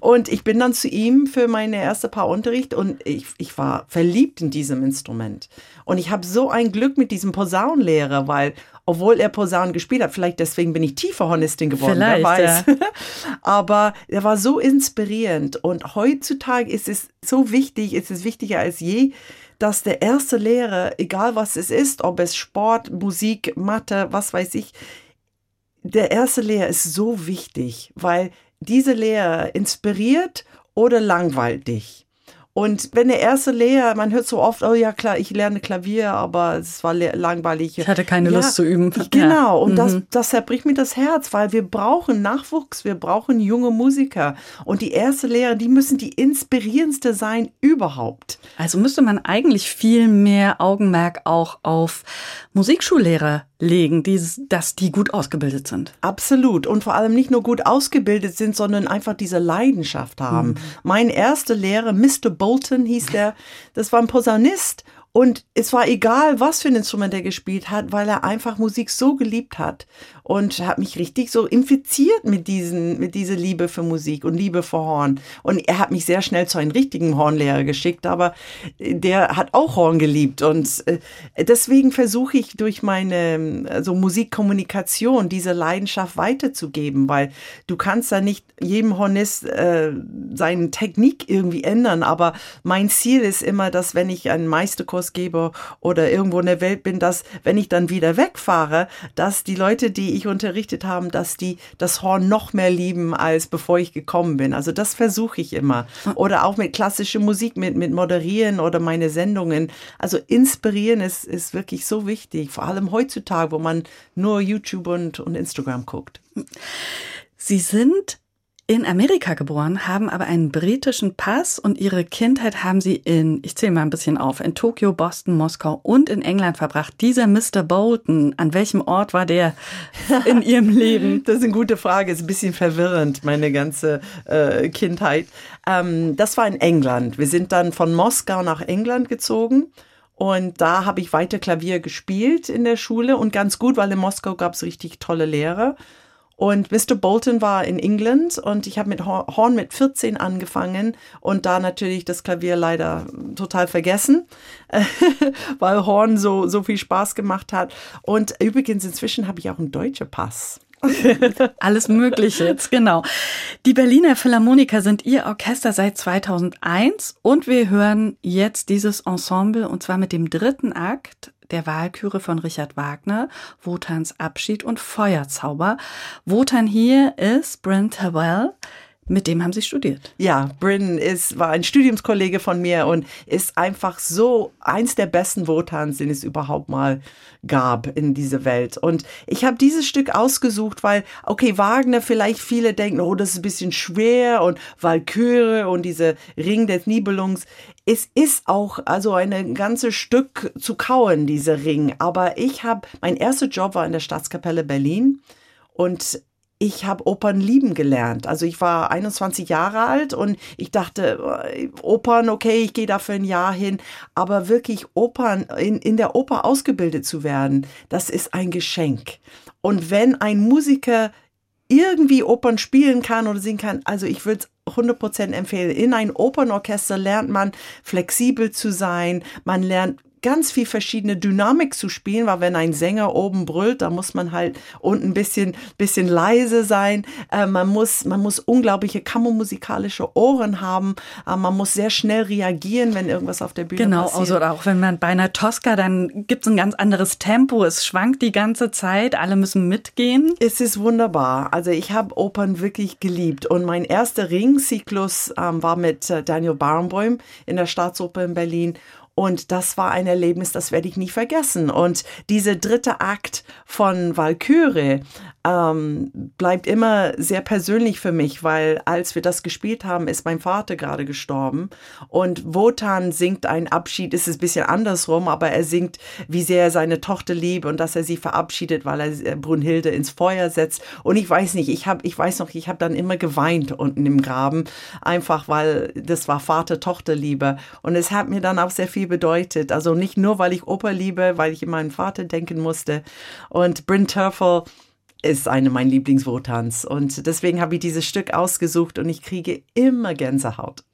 und ich bin dann zu ihm für meine erste Paar Unterricht und ich, ich war verliebt in diesem Instrument. Und ich habe so ein Glück mit diesem Posaunenlehrer, weil obwohl er Posaunen gespielt hat, vielleicht deswegen bin ich tiefer Hornistin geworden,
Vielleicht,
wer weiß. Aber er war so inspirierend und heutzutage ist es so wichtig, ist es wichtiger als je, dass der erste Lehrer, egal was es ist, ob es Sport, Musik, Mathe, was weiß ich, der erste Lehrer ist so wichtig, weil diese Lehrer inspiriert oder langweilt dich. Und wenn der erste Lehrer, man hört so oft, oh ja klar, ich lerne Klavier, aber es war langweilig.
Ich hatte keine
Ja,
Lust zu üben.
Genau, und
Ja.
das,
Mhm.
das zerbricht mir das Herz, weil wir brauchen Nachwuchs, wir brauchen junge Musiker. Und die erste Lehrer, die müssen die inspirierendste sein überhaupt.
Also müsste man eigentlich viel mehr Augenmerk auch auf Musikschullehrer legen, die, dass die gut ausgebildet sind.
Absolut. Und vor allem nicht nur gut ausgebildet sind, sondern einfach diese Leidenschaft haben. Mein erster Lehrer, Mr. Bolton hieß der, das war ein Posaunist. Und es war egal, was für ein Instrument er gespielt hat, weil er einfach Musik so geliebt hat und hat mich richtig so infiziert mit diesen, mit dieser Liebe für Musik und Liebe für Horn. Und er hat mich sehr schnell zu einem richtigen Hornlehrer geschickt, aber der hat auch Horn geliebt und äh, deswegen versuche ich durch meine also Musikkommunikation diese Leidenschaft weiterzugeben, weil du kannst da nicht jedem Hornist äh, seine Technik irgendwie ändern, aber mein Ziel ist immer, dass wenn ich einen Meisterkurs gebe oder irgendwo in der Welt bin, dass wenn ich dann wieder wegfahre, dass die Leute, die ich unterrichtet haben, dass die das Horn noch mehr lieben, als bevor ich gekommen bin. Also das versuche ich immer. Oder auch mit klassischer Musik, mit, mit Moderieren oder meine Sendungen. Also inspirieren ist, ist wirklich so wichtig, vor allem heutzutage, wo man nur YouTube und, und Instagram guckt.
Sie sind in Amerika geboren, haben aber einen britischen Pass und ihre Kindheit haben sie in, ich zähle mal ein bisschen auf, in Tokio, Boston, Moskau und in England verbracht. Dieser Mr. Bolton, an welchem Ort war der in ihrem Leben?
Das ist eine gute Frage, ist ein bisschen verwirrend, meine ganze äh, Kindheit. Ähm, das war in England. Wir sind dann von Moskau nach England gezogen. Und da habe ich weiter Klavier gespielt in der Schule und ganz gut, weil in Moskau gab es richtig tolle Lehrer. Und Mr. Bolton war in England und ich habe mit Hor- Horn mit 14 angefangen und da natürlich das Klavier leider total vergessen, weil Horn so, so viel Spaß gemacht hat. Und übrigens inzwischen habe ich auch einen deutschen Pass.
Alles Mögliche jetzt, genau. Die Berliner Philharmoniker sind ihr Orchester seit 2001 und wir hören jetzt dieses Ensemble und zwar mit dem dritten Akt der Wahlküre von Richard Wagner, Wotans Abschied und Feuerzauber. Wotan hier ist Brent Terwell. Mit dem haben Sie studiert.
Ja, Bryn ist, war ein Studiumskollege von mir und ist einfach so eins der besten Wotans, den es überhaupt mal gab in dieser Welt. Und ich habe dieses Stück ausgesucht, weil, okay, Wagner, vielleicht viele denken, oh, das ist ein bisschen schwer und Walküre und diese Ring des Nibelungs. Es ist auch also ein ganzes Stück zu kauen, dieser Ring. Aber ich habe, mein erster Job war in der Staatskapelle Berlin und ich habe Opern lieben gelernt. Also ich war 21 Jahre alt und ich dachte, äh, Opern, okay, ich gehe da für ein Jahr hin. Aber wirklich Opern, in, in der Oper ausgebildet zu werden, das ist ein Geschenk. Und wenn ein Musiker irgendwie Opern spielen kann oder singen kann, also ich würde es 100% empfehlen. In ein Opernorchester lernt man flexibel zu sein, man lernt ganz viel verschiedene Dynamik zu spielen, weil wenn ein Sänger oben brüllt, da muss man halt unten ein bisschen, bisschen leise sein. Äh, man, muss, man muss unglaubliche kammermusikalische Ohren haben. Äh, man muss sehr schnell reagieren, wenn irgendwas auf der Bühne
Genau,
passiert.
also auch wenn man bei einer Tosca, dann gibt es ein ganz anderes Tempo. Es schwankt die ganze Zeit, alle müssen mitgehen.
Es ist wunderbar. Also ich habe Opern wirklich geliebt. Und mein erster Ringzyklus ähm, war mit äh, Daniel Barenboim in der Staatsoper in Berlin.
Und das war ein Erlebnis, das werde ich nie vergessen. Und dieser dritte Akt von Valkyrie ähm, bleibt immer sehr persönlich für mich, weil als wir das gespielt haben, ist mein Vater gerade gestorben. Und Wotan singt einen Abschied, ist es ein bisschen andersrum, aber er singt, wie sehr er seine Tochter liebt und dass er sie verabschiedet, weil er Brunhilde ins Feuer setzt. Und ich weiß nicht, ich habe, ich weiß noch, ich habe dann immer geweint unten im Graben, einfach weil das war Vater-Tochter-Liebe. Und es hat mir dann auch sehr viel bedeutet. Also nicht nur, weil ich Opa liebe, weil ich in meinen Vater denken musste. Und Bryn Terfel, ist eine meiner Lieblingsvotans. Und deswegen habe ich dieses Stück ausgesucht und ich kriege immer Gänsehaut.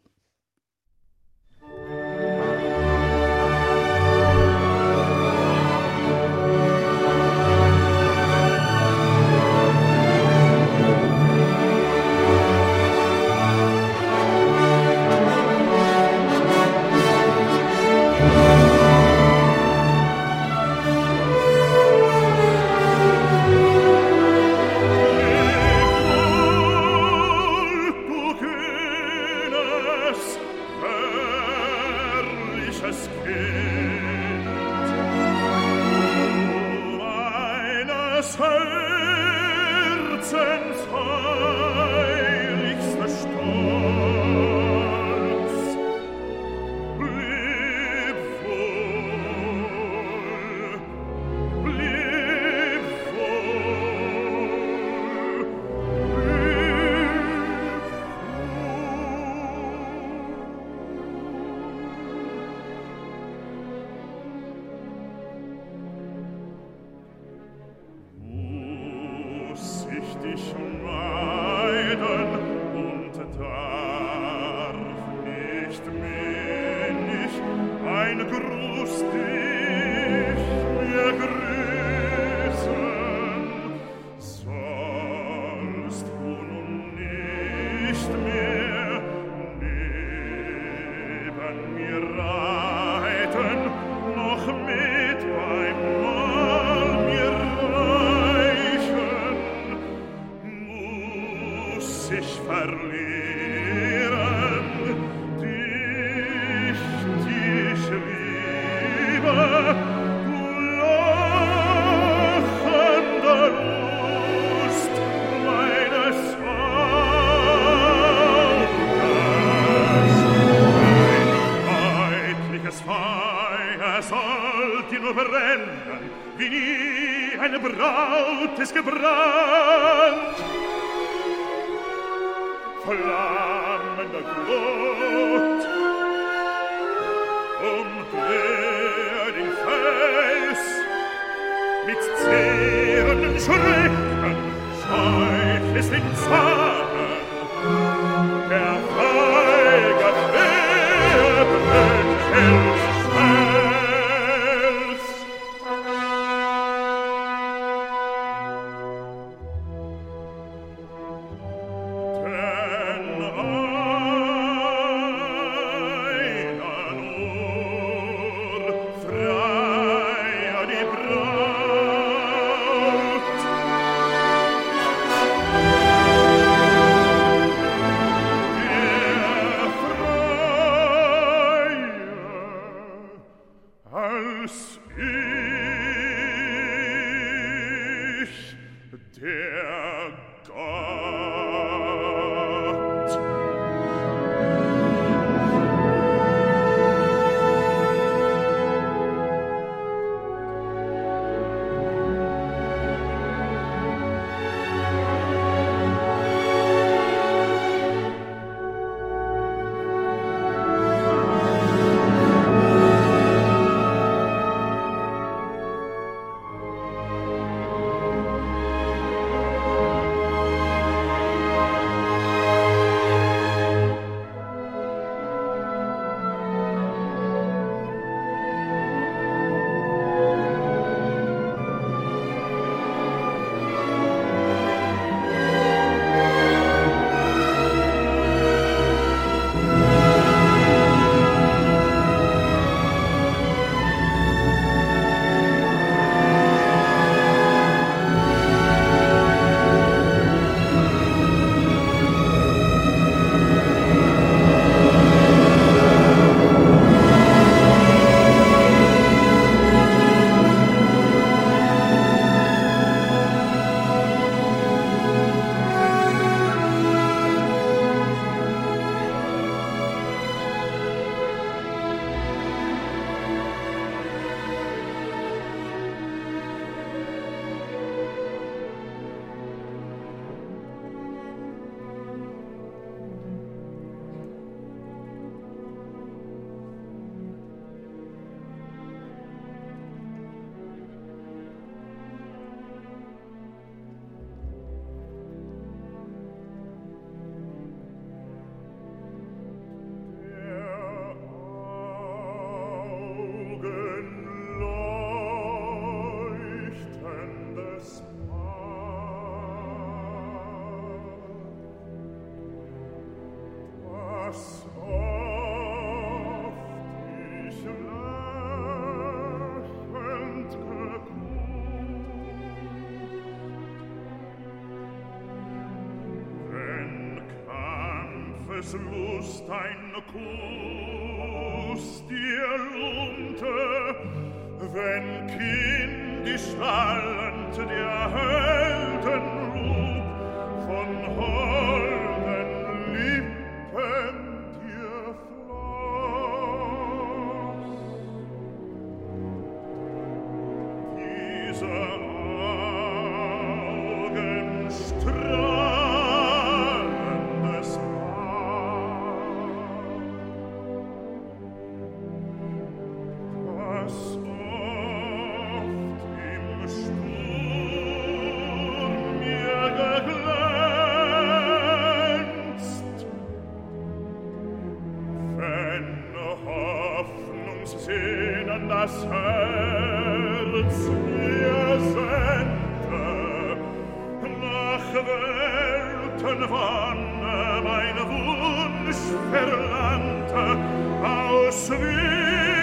roten Wanne mein Wunsch verlangte aus Wien.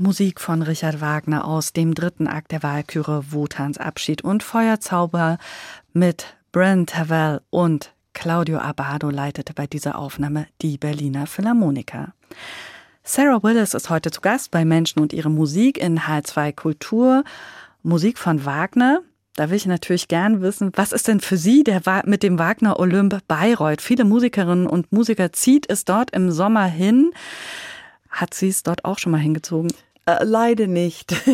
Musik von Richard Wagner aus dem dritten Akt der Wahlküre Wotans Abschied und Feuerzauber mit Brent Havel und Claudio Abado leitete bei dieser Aufnahme die Berliner Philharmoniker. Sarah Willis ist heute zu Gast bei Menschen und ihre Musik in H2 Kultur. Musik von Wagner. Da will ich natürlich gern wissen, was ist denn für Sie der mit dem Wagner Olymp Bayreuth? Viele Musikerinnen und Musiker zieht es dort im Sommer hin. Hat sie es dort auch schon mal hingezogen?
Äh, leider nicht.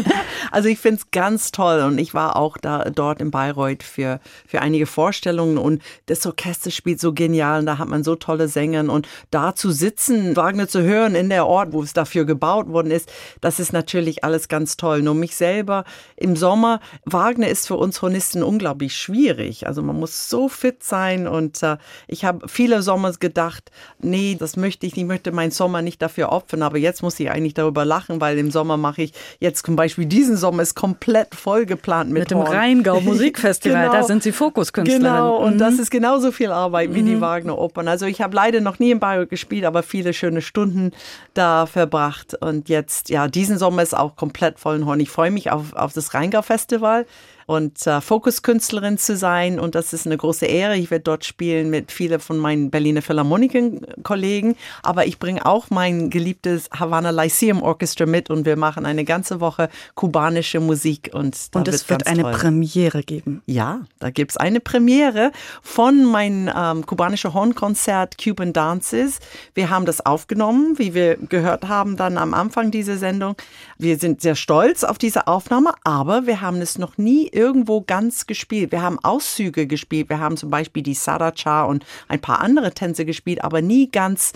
Also ich finde es ganz toll und ich war auch da dort in Bayreuth für, für einige Vorstellungen und das Orchester spielt so genial und da hat man so tolle Sänger und da zu sitzen, Wagner zu hören in der Ort, wo es dafür gebaut worden ist, das ist natürlich alles ganz toll. Nur mich selber im Sommer, Wagner ist für uns Hornisten unglaublich schwierig. Also man muss so fit sein und äh, ich habe viele Sommers gedacht, nee, das möchte ich ich möchte meinen Sommer nicht dafür opfern, aber jetzt muss ich eigentlich darüber lachen, weil im Sommer mache ich jetzt zum Beispiel diesen Sommer ist komplett voll geplant mit,
Mit dem
Horn.
Rheingau Musikfestival, da sind Sie Fokuskünstlerin.
Genau, und
Mhm.
das ist genauso viel Arbeit wie die Wagner Opern. Also ich habe leider noch nie in Bayreuth gespielt, aber viele schöne Stunden da verbracht. Und jetzt, ja, diesen Sommer ist auch komplett voll in Horn. Ich freue mich auf, auf das Rheingau Festival und äh, Fokuskünstlerin zu sein. Und das ist eine große Ehre. Ich werde dort spielen mit vielen von meinen Berliner Philharmoniken-Kollegen. Aber ich bringe auch mein geliebtes Havana Lyceum Orchestra mit und wir machen eine ganze Woche kubanische Musik. Und, da
Und es wird eine
toll.
Premiere geben.
Ja, da gibt's eine Premiere von meinem ähm, kubanischen Hornkonzert Cuban Dances. Wir haben das aufgenommen, wie wir gehört haben dann am Anfang dieser Sendung. Wir sind sehr stolz auf diese Aufnahme, aber wir haben es noch nie irgendwo ganz gespielt. Wir haben Auszüge gespielt. Wir haben zum Beispiel die Saracha und ein paar andere Tänze gespielt, aber nie ganz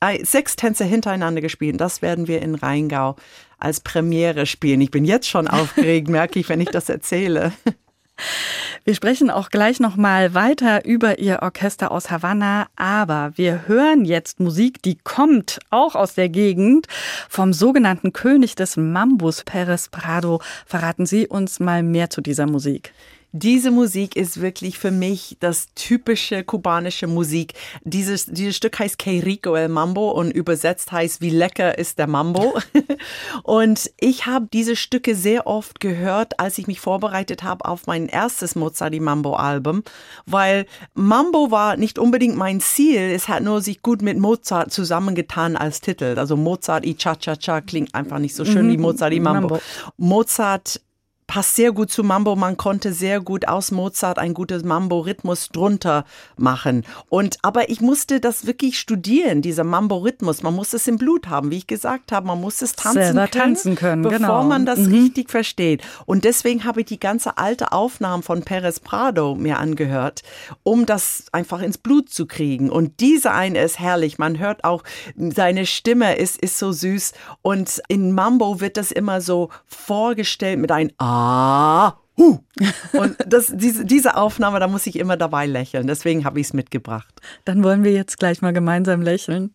äh, sechs Tänze hintereinander gespielt. Und das werden wir in Rheingau als Premiere spielen. Ich bin jetzt schon aufgeregt, merke ich, wenn ich das erzähle.
Wir sprechen auch gleich noch mal weiter über Ihr Orchester aus Havanna, aber wir hören jetzt Musik, die kommt auch aus der Gegend vom sogenannten König des Mambus, Perez Prado. Verraten Sie uns mal mehr zu dieser Musik.
Diese Musik ist wirklich für mich das typische kubanische Musik. Dieses, dieses Stück heißt Que Rico el Mambo und übersetzt heißt Wie lecker ist der Mambo. und ich habe diese Stücke sehr oft gehört, als ich mich vorbereitet habe auf mein erstes Mozarti Mambo Album, weil Mambo war nicht unbedingt mein Ziel. Es hat nur sich gut mit Mozart zusammengetan als Titel. Also Mozart i Cha Cha Cha klingt einfach nicht so schön wie Mozart i Mambo.
Mambo.
Mozart passt sehr gut zu Mambo. Man konnte sehr gut aus Mozart ein gutes Mambo-Rhythmus drunter machen. Und aber ich musste das wirklich studieren, dieser Mambo-Rhythmus. Man muss es im Blut haben, wie ich gesagt habe. Man muss es tanzen
Selber
können,
tanzen können,
bevor
genau.
man das richtig versteht. Und deswegen habe ich die ganze alte Aufnahmen von Perez Prado mir angehört, um das einfach ins Blut zu kriegen. Und diese eine ist herrlich. Man hört auch, seine Stimme ist, ist so süß. Und in Mambo wird das immer so vorgestellt mit einem Ah. Huh. Und das, diese, diese Aufnahme, da muss ich immer dabei lächeln. Deswegen habe ich es mitgebracht.
Dann wollen wir jetzt gleich mal gemeinsam lächeln.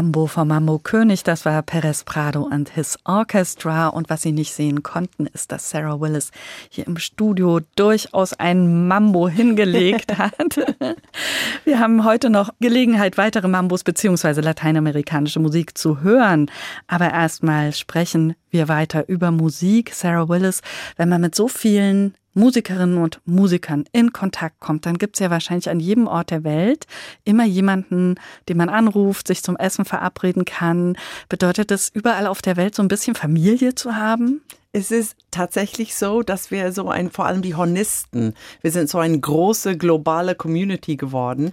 Mambo vom Mambo König, das war Perez Prado and his Orchestra. Und was Sie nicht sehen konnten, ist, dass Sarah Willis hier im Studio durchaus ein Mambo hingelegt hat. Wir haben heute noch Gelegenheit, weitere Mambos bzw. lateinamerikanische Musik zu hören. Aber erstmal sprechen wir weiter über Musik. Sarah Willis, wenn man mit so vielen Musikerinnen und Musikern in Kontakt kommt, dann gibt's ja wahrscheinlich an jedem Ort der Welt immer jemanden, den man anruft, sich zum Essen verabreden kann. Bedeutet es überall auf der Welt so ein bisschen Familie zu haben?
Es ist tatsächlich so, dass wir so ein, vor allem die Hornisten, wir sind so eine große globale Community geworden.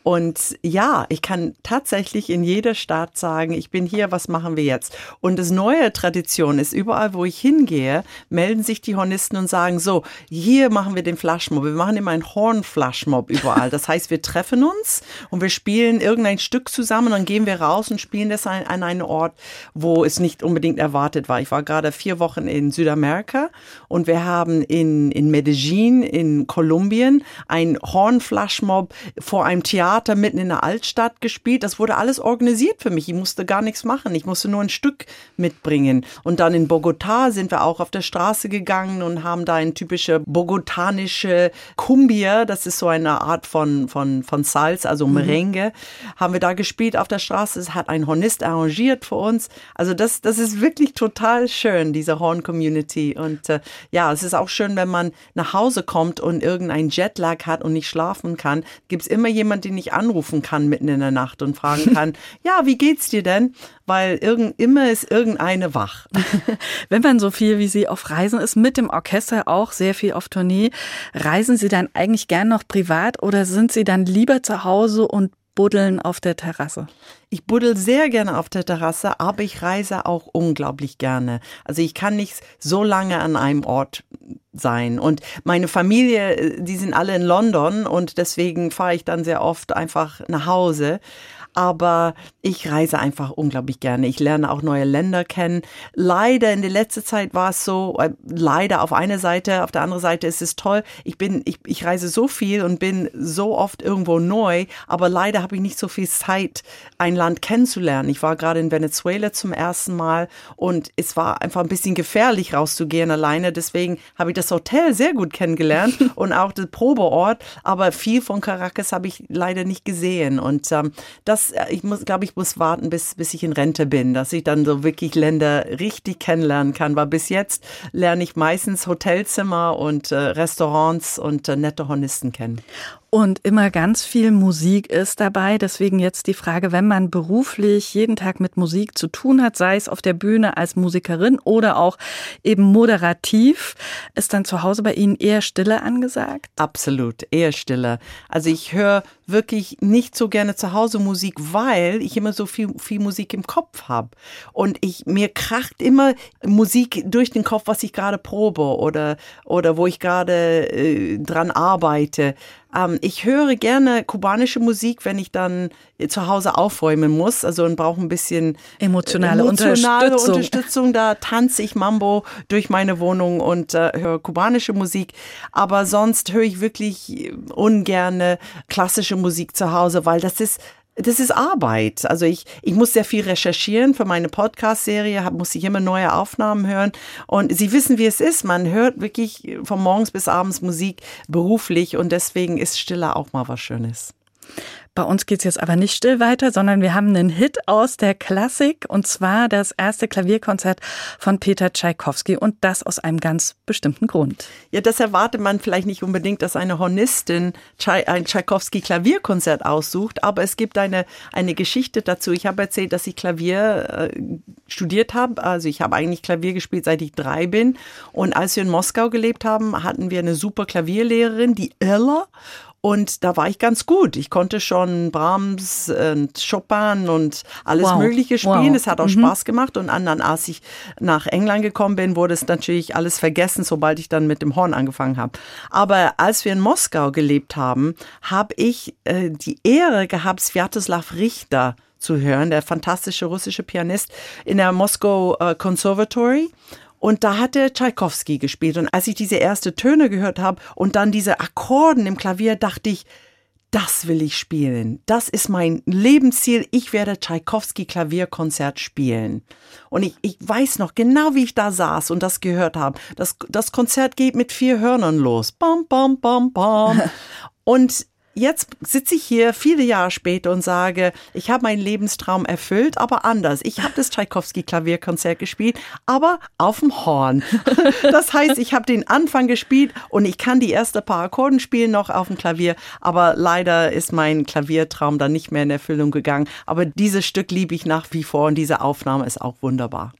Und ja, ich kann tatsächlich in jeder Stadt sagen, ich bin hier, was machen wir jetzt? Und das neue Tradition ist, überall, wo ich hingehe, melden sich die Hornisten und sagen, so, hier machen wir den Flashmob. Wir machen immer einen Horn-Flashmob überall. Das heißt, wir treffen uns und wir spielen irgendein Stück zusammen, dann gehen wir raus und spielen das an, an einen Ort, wo es nicht unbedingt erwartet war. Ich war gerade vier Wochen in Südamerika und wir haben in, in Medellin in Kolumbien ein Hornflashmob vor einem Theater mitten in der Altstadt gespielt. Das wurde alles organisiert für mich. Ich musste gar nichts machen. Ich musste nur ein Stück mitbringen. Und dann in Bogotá sind wir auch auf der Straße gegangen und haben da ein typische bogotanische Cumbia, das ist so eine Art von, von, von Salz, also Merengue, haben wir da gespielt auf der Straße. Es hat ein Hornist arrangiert für uns. Also das, das ist wirklich total schön, diese Horn-Community. Und äh, ja, es ist auch schön, wenn man nach Hause kommt und irgendein Jetlag hat und nicht schlafen kann, gibt es immer jemanden, den ich anrufen kann mitten in der Nacht und fragen kann, ja, wie geht's dir denn? Weil irgend, immer ist irgendeine wach.
Wenn man so viel wie Sie auf Reisen ist, mit dem Orchester auch sehr viel auf Tournee, reisen Sie dann eigentlich gern noch privat oder sind Sie dann lieber zu Hause und buddeln auf der Terrasse?
Ich buddel sehr gerne auf der Terrasse, aber ich reise auch unglaublich gerne. Also ich kann nicht so lange an einem Ort sein. Und meine Familie, äh, die sind alle in London und deswegen fahre ich dann sehr oft einfach nach Hause. Aber ich reise einfach unglaublich gerne. Ich lerne auch neue Länder kennen. Leider in der letzten Zeit war es so, äh, leider auf einer Seite, auf der anderen Seite ist es toll. Ich bin, ich, ich reise so viel und bin so oft irgendwo neu, aber leider habe ich nicht so viel Zeit, ein Land kennenzulernen. Ich war gerade in Venezuela zum ersten Mal und es war einfach ein bisschen gefährlich rauszugehen alleine. Deswegen habe ich das Hotel sehr gut kennengelernt und auch den Probeort, aber viel von Caracas habe ich leider nicht gesehen. Und ähm, das, äh, ich muss, glaube ich, muss warten, bis, bis ich in Rente bin, dass ich dann so wirklich Länder richtig kennenlernen kann. Weil bis jetzt lerne ich meistens Hotelzimmer und äh, Restaurants und äh, nette Hornisten kennen.
Und immer ganz viel Musik ist dabei. Deswegen jetzt die Frage, wenn man beruflich jeden Tag mit Musik zu tun hat, sei es auf der Bühne als Musikerin oder auch eben moderativ, ist dann zu Hause bei Ihnen eher Stille angesagt?
Absolut, eher Stille. Also ich höre wirklich nicht so gerne zu Hause Musik, weil ich immer so viel, viel Musik im Kopf habe. Und ich, mir kracht immer Musik durch den Kopf, was ich gerade probe oder, oder wo ich gerade äh, dran arbeite. Ähm, ich höre gerne kubanische Musik, wenn ich dann zu Hause aufräumen muss, also und brauche ein bisschen
emotionale,
emotionale
Unterstützung.
Unterstützung. Da tanze ich Mambo durch meine Wohnung und äh, höre kubanische Musik. Aber sonst höre ich wirklich ungerne klassische Musik zu Hause, weil das ist das ist Arbeit. Also ich, ich muss sehr viel recherchieren für meine Podcast-Serie, muss ich immer neue Aufnahmen hören. Und Sie wissen, wie es ist. Man hört wirklich von morgens bis abends Musik beruflich und deswegen ist Stille auch mal was Schönes.
Bei uns geht's jetzt aber nicht still weiter, sondern wir haben einen Hit aus der Klassik und zwar das erste Klavierkonzert von Peter Tschaikowski und das aus einem ganz bestimmten Grund.
Ja, das erwartet man vielleicht nicht unbedingt, dass eine Hornistin ein Tschaikowski Klavierkonzert aussucht, aber es gibt eine, eine Geschichte dazu. Ich habe erzählt, dass ich Klavier äh, studiert habe. Also ich habe eigentlich Klavier gespielt, seit ich drei bin. Und als wir in Moskau gelebt haben, hatten wir eine super Klavierlehrerin, die Ella. Und da war ich ganz gut. Ich konnte schon Brahms und Chopin und alles
Wow.
Mögliche spielen.
Wow.
Es hat auch Spaß gemacht. Und dann, als ich nach England gekommen bin, wurde es natürlich alles vergessen, sobald ich dann mit dem Horn angefangen habe. Aber als wir in Moskau gelebt haben, habe ich äh, die Ehre gehabt, Sviatoslav Richter zu hören, der fantastische russische Pianist in der Moskau äh, Conservatory. Und da hat der Tchaikovsky gespielt. Und als ich diese erste Töne gehört habe und dann diese Akkorden im Klavier, dachte ich, das will ich spielen. Das ist mein Lebensziel. Ich werde Tchaikovsky Klavierkonzert spielen. Und ich, ich weiß noch genau, wie ich da saß und das gehört habe. Das, das Konzert geht mit vier Hörnern los. Bam, bam, bam, bam. Und jetzt sitze ich hier viele Jahre später und sage, ich habe meinen Lebenstraum erfüllt, aber anders. Ich habe das Tchaikovsky Klavierkonzert gespielt, aber auf dem Horn. Das heißt, ich habe den Anfang gespielt und ich kann die ersten paar Akkorden spielen noch auf dem Klavier, aber leider ist mein Klaviertraum dann nicht mehr in Erfüllung gegangen. Aber dieses Stück liebe ich nach wie vor und diese Aufnahme ist auch wunderbar.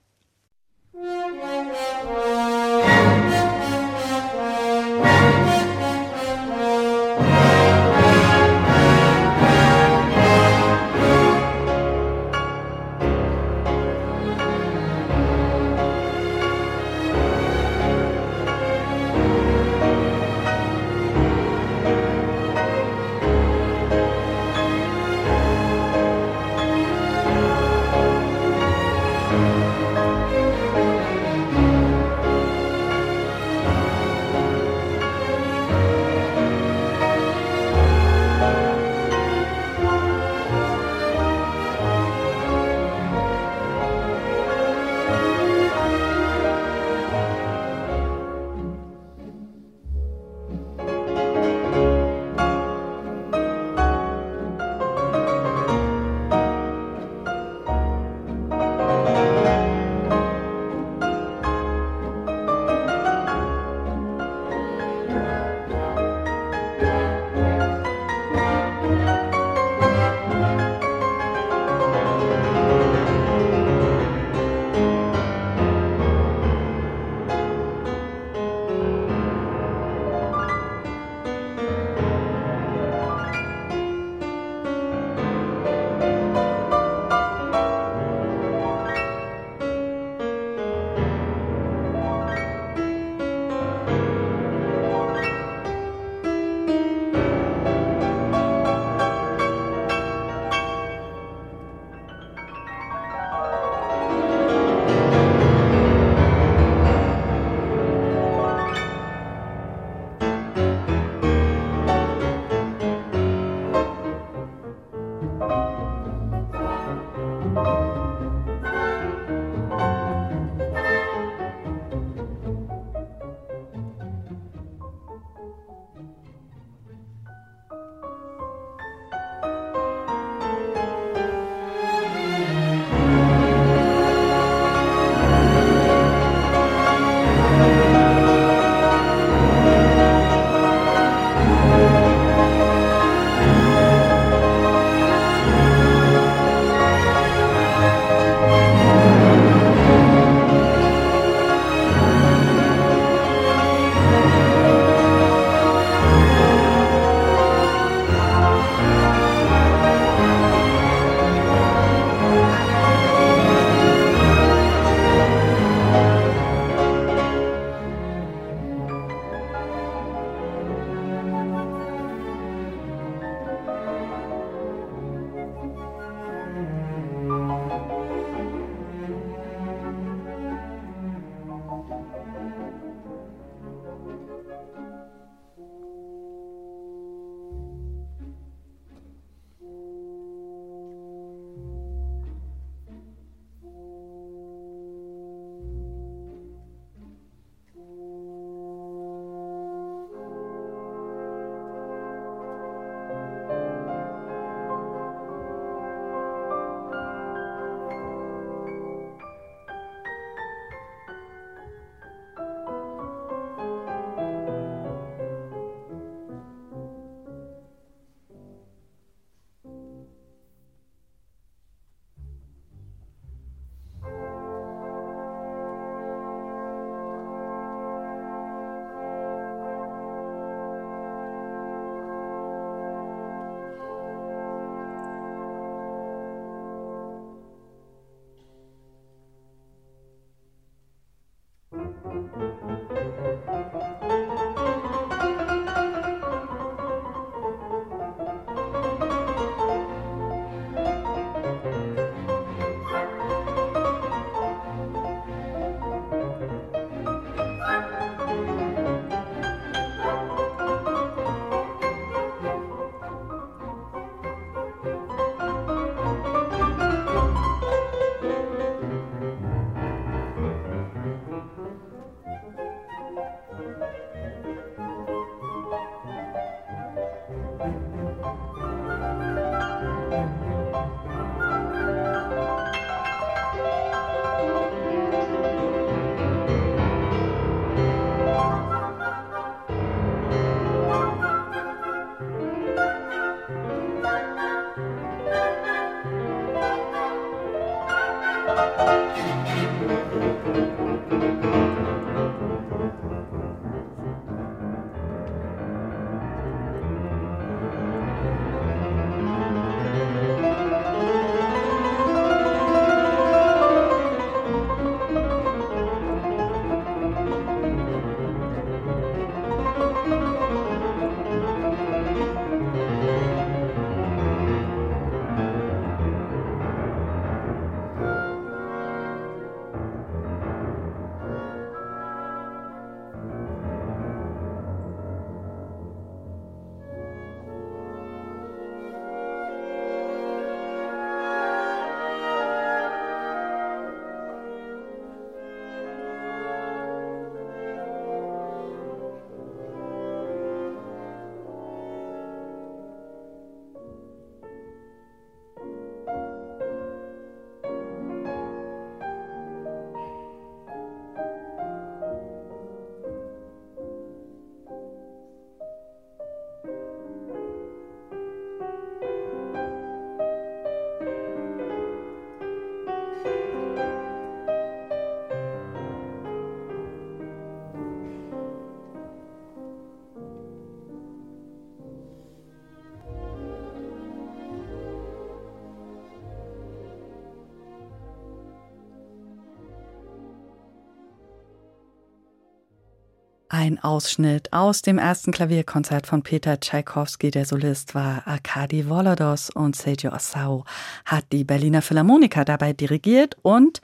Ein Ausschnitt aus dem ersten Klavierkonzert von Peter Tschaikowski. Der Solist war Arkadi Volodos und Sergio Assau hat die Berliner Philharmoniker dabei dirigiert und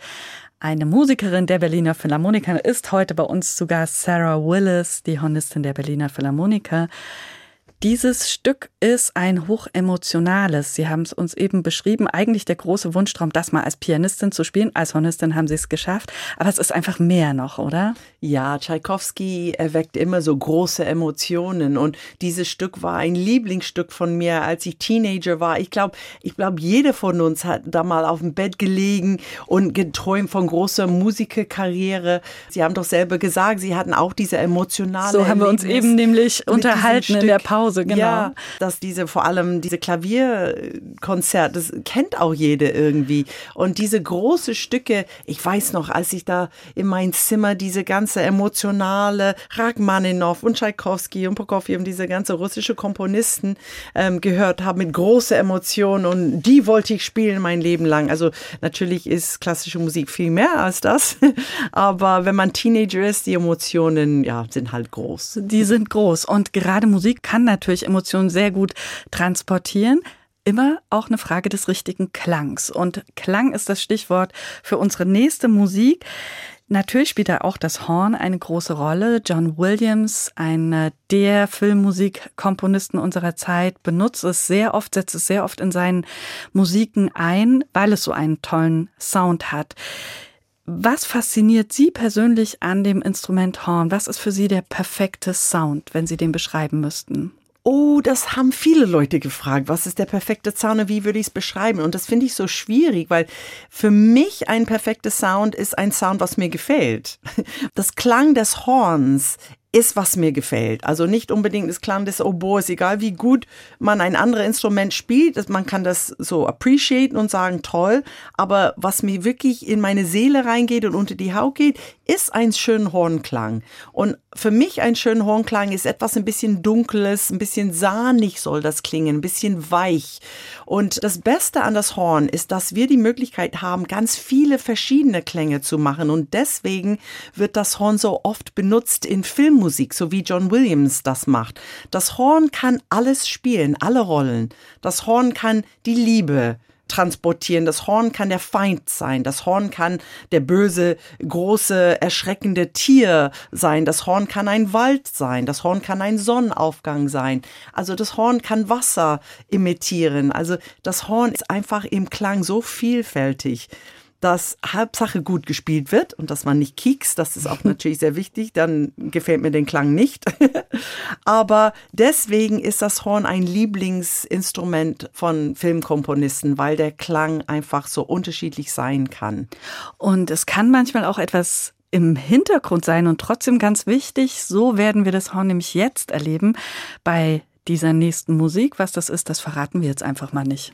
eine Musikerin der Berliner Philharmoniker ist heute bei uns Gast, Sarah Willis, die Hornistin der Berliner Philharmoniker. Dieses Stück ist ein hochemotionales. Sie haben es uns eben beschrieben. Eigentlich der große Wunschtraum, das mal als Pianistin zu spielen. Als Hornistin haben Sie es geschafft. Aber es ist einfach mehr noch, oder?
Ja, Tschaikowski erweckt immer so große Emotionen. Und dieses Stück war ein Lieblingsstück von mir, als ich Teenager war. Ich glaube, ich glaube, jeder von uns hat da mal auf dem Bett gelegen und geträumt von großer Musikerkarriere. Sie haben doch selber gesagt, Sie hatten auch diese emotionale.
So haben wir uns eben nämlich unterhalten in der Pause. Pause, genau.
Ja, dass diese, vor allem diese Klavierkonzert, das kennt auch jeder irgendwie. Und diese große Stücke, ich weiß noch, als ich da in mein Zimmer diese ganze emotionale Rachmaninow und Tchaikovsky und Prokofjew und diese ganze russische Komponisten ähm, gehört habe mit großer Emotion und die wollte ich spielen mein Leben lang. Also natürlich ist klassische Musik viel mehr als das, aber wenn man Teenager ist, die Emotionen ja sind halt groß.
Die sind groß und gerade Musik kann natürlich natürlich Emotionen sehr gut transportieren immer auch eine Frage des richtigen Klangs. Und Klang ist das Stichwort für unsere nächste Musik. Natürlich spielt da auch das Horn eine große Rolle. John Williams, einer der Filmmusikkomponisten unserer Zeit, benutzt es sehr oft, setzt es sehr oft in seinen Musiken ein, weil es so einen tollen Sound hat. Was fasziniert Sie persönlich an dem Instrument Horn? Was ist für Sie der perfekte Sound, wenn Sie den beschreiben müssten?
Oh, das haben viele Leute gefragt. Was ist der perfekte Sound und wie würde ich es beschreiben? Und das finde ich so schwierig, weil für mich ein perfekter Sound ist ein Sound, was mir gefällt. Das Klang des Horns ist, was mir gefällt. Also nicht unbedingt das Klang des Oboes, egal wie gut man ein anderes Instrument spielt, man kann das so appreciaten und sagen, toll, aber was mir wirklich in meine Seele reingeht und unter die Haut geht, ist ein schöner Hornklang. Und für mich ein schöner Hornklang ist etwas ein bisschen dunkles, ein bisschen sahnig soll das klingen, ein bisschen weich. Und das Beste an das Horn ist, dass wir die Möglichkeit haben, ganz viele verschiedene Klänge zu machen. Und deswegen wird das Horn so oft benutzt in Filmmusik, so wie John Williams das macht. Das Horn kann alles spielen, alle Rollen. Das Horn kann die Liebe, transportieren. Das Horn kann der Feind sein. Das Horn kann der böse, große, erschreckende Tier sein. Das Horn kann ein Wald sein. Das Horn kann ein Sonnenaufgang sein. Also das Horn kann Wasser imitieren. Also das Horn ist einfach im Klang so vielfältig dass Hauptsache gut gespielt wird und dass man nicht kiekst, das ist auch natürlich sehr wichtig, dann gefällt mir den Klang nicht. Aber deswegen ist das Horn ein Lieblingsinstrument von Filmkomponisten, weil der Klang einfach so unterschiedlich sein kann.
Und es kann manchmal auch etwas im Hintergrund sein und trotzdem ganz wichtig. So werden wir das Horn nämlich jetzt erleben bei dieser nächsten Musik. Was das ist, das verraten wir jetzt einfach mal nicht.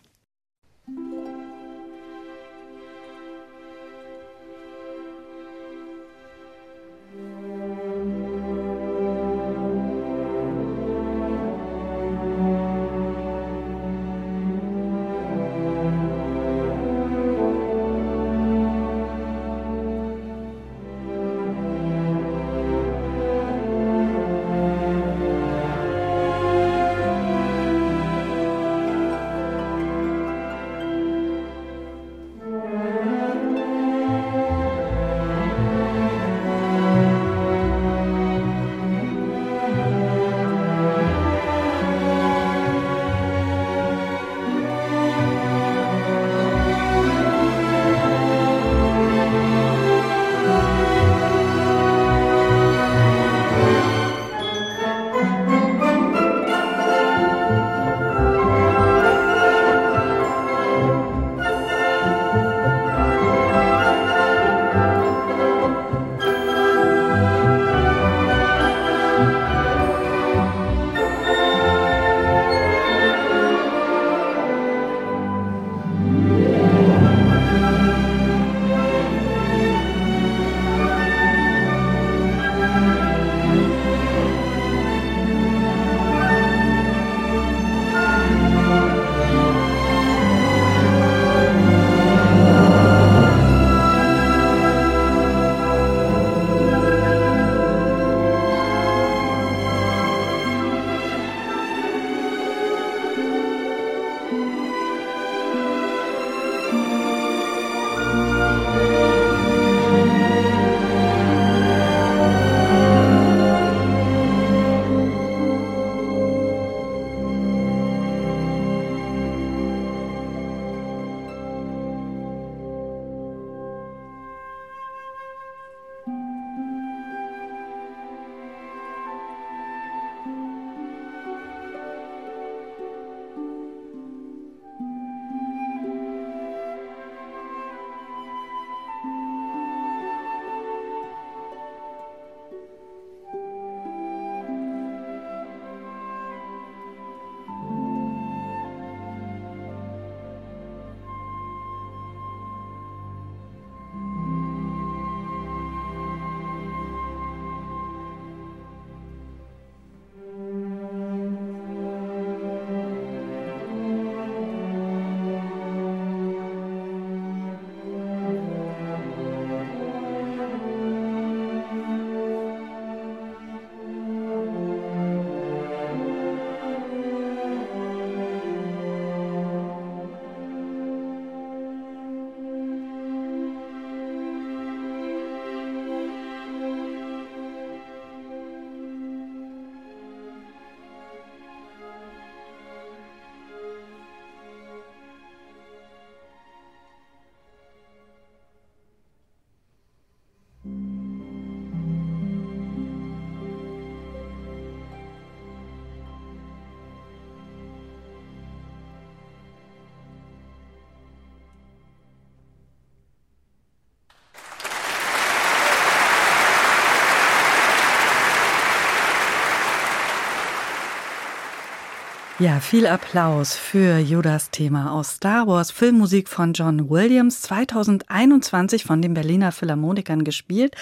Ja, viel Applaus für Judas Thema aus Star Wars, Filmmusik von John Williams, 2021 von den Berliner Philharmonikern gespielt.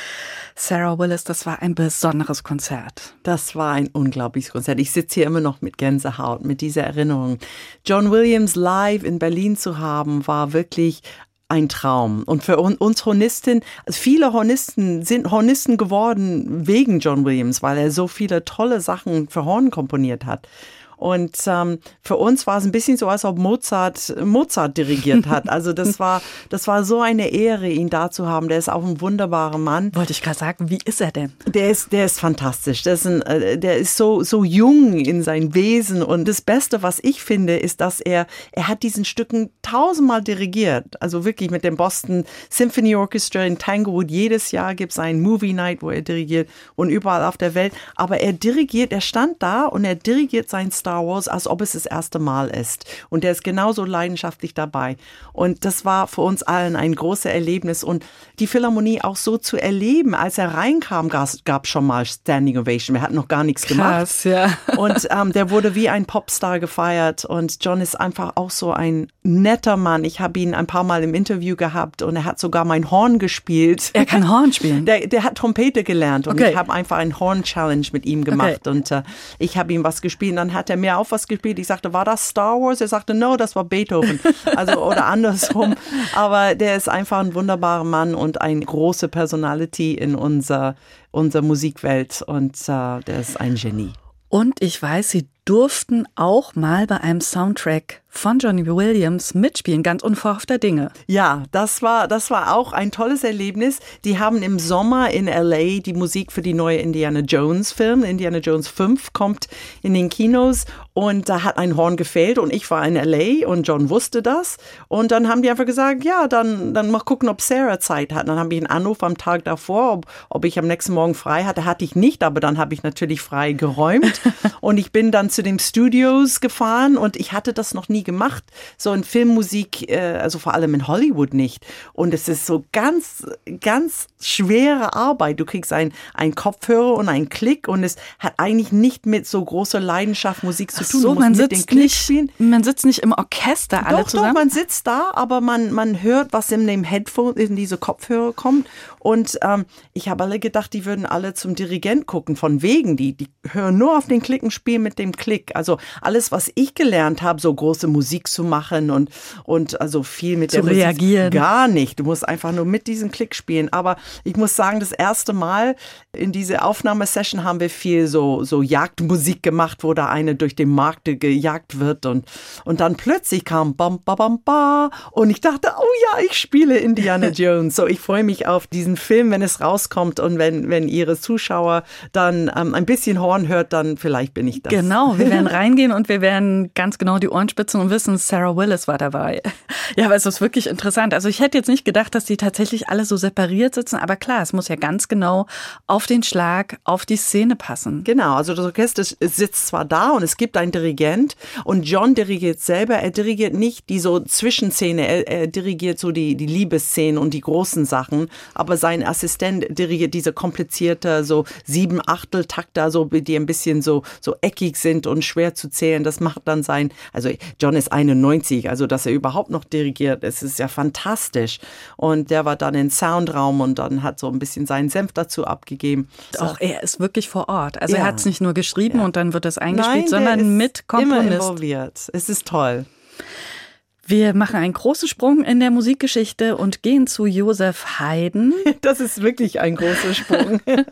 Sarah Willis, das war ein besonderes Konzert.
Das war ein unglaubliches Konzert. Ich sitze hier immer noch mit Gänsehaut, mit dieser Erinnerung. John Williams live in Berlin zu haben, war wirklich ein Traum. Und für uns Hornisten, also viele Hornisten sind Hornisten geworden wegen John Williams, weil er so viele tolle Sachen für Horn komponiert hat. Und ähm, für uns war es ein bisschen so, als ob Mozart Mozart dirigiert hat. Also das war, das war so eine Ehre, ihn da zu haben. Der ist auch ein wunderbarer Mann.
Wollte ich gerade sagen, wie ist er denn?
Der ist, der ist fantastisch. Der ist, ein, äh, der ist so, so jung in sein Wesen. Und das Beste, was ich finde, ist, dass er, er hat diesen Stücken tausendmal dirigiert. Also wirklich mit dem Boston Symphony Orchestra in Tanglewood. Jedes Jahr gibt es einen Movie Night, wo er dirigiert und überall auf der Welt. Aber er dirigiert, er stand da und er dirigiert sein Star Wars, als ob es das erste Mal ist. Und er ist genauso leidenschaftlich dabei. Und das war für uns allen ein großes Erlebnis. Und die Philharmonie auch so zu erleben, als er reinkam, gab es schon mal Standing Ovation. Wir hatten noch gar nichts gemacht.
Krass, ja.
Und ähm, der wurde wie ein Popstar gefeiert. Und John ist einfach auch so ein netter Mann. Ich habe ihn ein paar Mal im Interview gehabt und er hat sogar mein Horn gespielt.
Er kann Horn spielen.
Der, der hat Trompete gelernt und
Okay.
ich habe einfach ein Horn-Challenge mit ihm gemacht und äh, ich habe ihm was gespielt. Und dann hat er mir auch was gespielt. Ich sagte, war das Star Wars? Er sagte, no, das war Beethoven. Also oder andersrum. Aber der ist einfach ein wunderbarer Mann und eine große Personality in unserer, unserer Musikwelt und äh, der ist ein Genie.
Und ich weiß, Sie durften auch mal bei einem Soundtrack von Johnny Williams mitspielen, ganz unverhoffter Dinge.
Ja, das war, das war auch ein tolles Erlebnis. Die haben im Sommer in LA die Musik für die neue Indiana Jones Film. Indiana Jones 5 kommt in den Kinos und da hat ein Horn gefehlt und ich war in LA und John wusste das. Und dann haben die einfach gesagt, ja, dann, dann mal gucken, ob Sarah Zeit hat. Dann habe ich einen Anruf am Tag davor, ob, ob ich am nächsten Morgen frei hatte. Hatte ich nicht, aber dann habe ich natürlich frei geräumt. und ich bin dann zu den Studios gefahren und ich hatte das noch nie gemacht. So in Filmmusik, äh, also vor allem in Hollywood nicht. Und es ist so ganz, ganz schwere Arbeit. Du kriegst ein, ein Kopfhörer und einen Klick und es hat eigentlich nicht mit so großer Leidenschaft Musik zu tun.
so, man sitzt nicht, man sitzt nicht im Orchester alle
Doch, doch,
zusammen.
man sitzt da, aber man, man hört, was in dem Headphone, in diese Kopfhörer kommt. Und ähm, ich habe alle gedacht, die würden alle zum Dirigent gucken, von wegen. Die, die hören nur auf den Klick und spielen mit dem Klick. Also alles, was ich gelernt habe, so große Musik zu machen und, und also viel mit
Zu
der Musik,
reagieren.
Gar nicht. Du musst einfach nur mit diesem Klick spielen. Aber ich muss sagen, das erste Mal in diese Aufnahmesession haben wir viel so, so Jagdmusik gemacht, wo da eine durch den Markt gejagt wird und, und dann plötzlich kam bam, bam, bam, ba und ich dachte, oh ja, ich spiele Indiana Jones. So, ich freue mich auf diesen Film, wenn es rauskommt und wenn, wenn ihre Zuschauer dann ähm, ein bisschen Horn hört, dann vielleicht bin ich das.
Genau, wir werden reingehen und wir werden ganz genau die Ohren spitzen und wissen, Sarah Willis war dabei. Ja, aber es ist wirklich interessant. Also ich hätte jetzt nicht gedacht, dass die tatsächlich alle so separiert sitzen, aber klar, es muss ja ganz genau auf den Schlag, auf die Szene passen.
Genau, also das Orchester sitzt zwar da und es gibt einen Dirigent und John dirigiert selber, er dirigiert nicht die so Zwischenszene, er, er dirigiert so die, die Liebesszenen und die großen Sachen, aber sein Assistent dirigiert diese komplizierte, so sieben Achtel Takter, so, die ein bisschen so, so eckig sind und schwer zu zählen. Das macht dann sein, also John ist 91, also dass er überhaupt noch dirigiert, es ist ja fantastisch. Und der war dann im Soundraum und dann hat so ein bisschen seinen Senf dazu abgegeben.
Auch er ist wirklich vor Ort. Also er
Ja.
hat es nicht nur geschrieben
Ja.
und dann wird es eingespielt,
der
sondern mit
Immer
Komponist.
involviert. Es ist toll.
Wir machen einen großen Sprung in der Musikgeschichte und gehen zu Josef Haydn.
Das ist wirklich ein großer Sprung.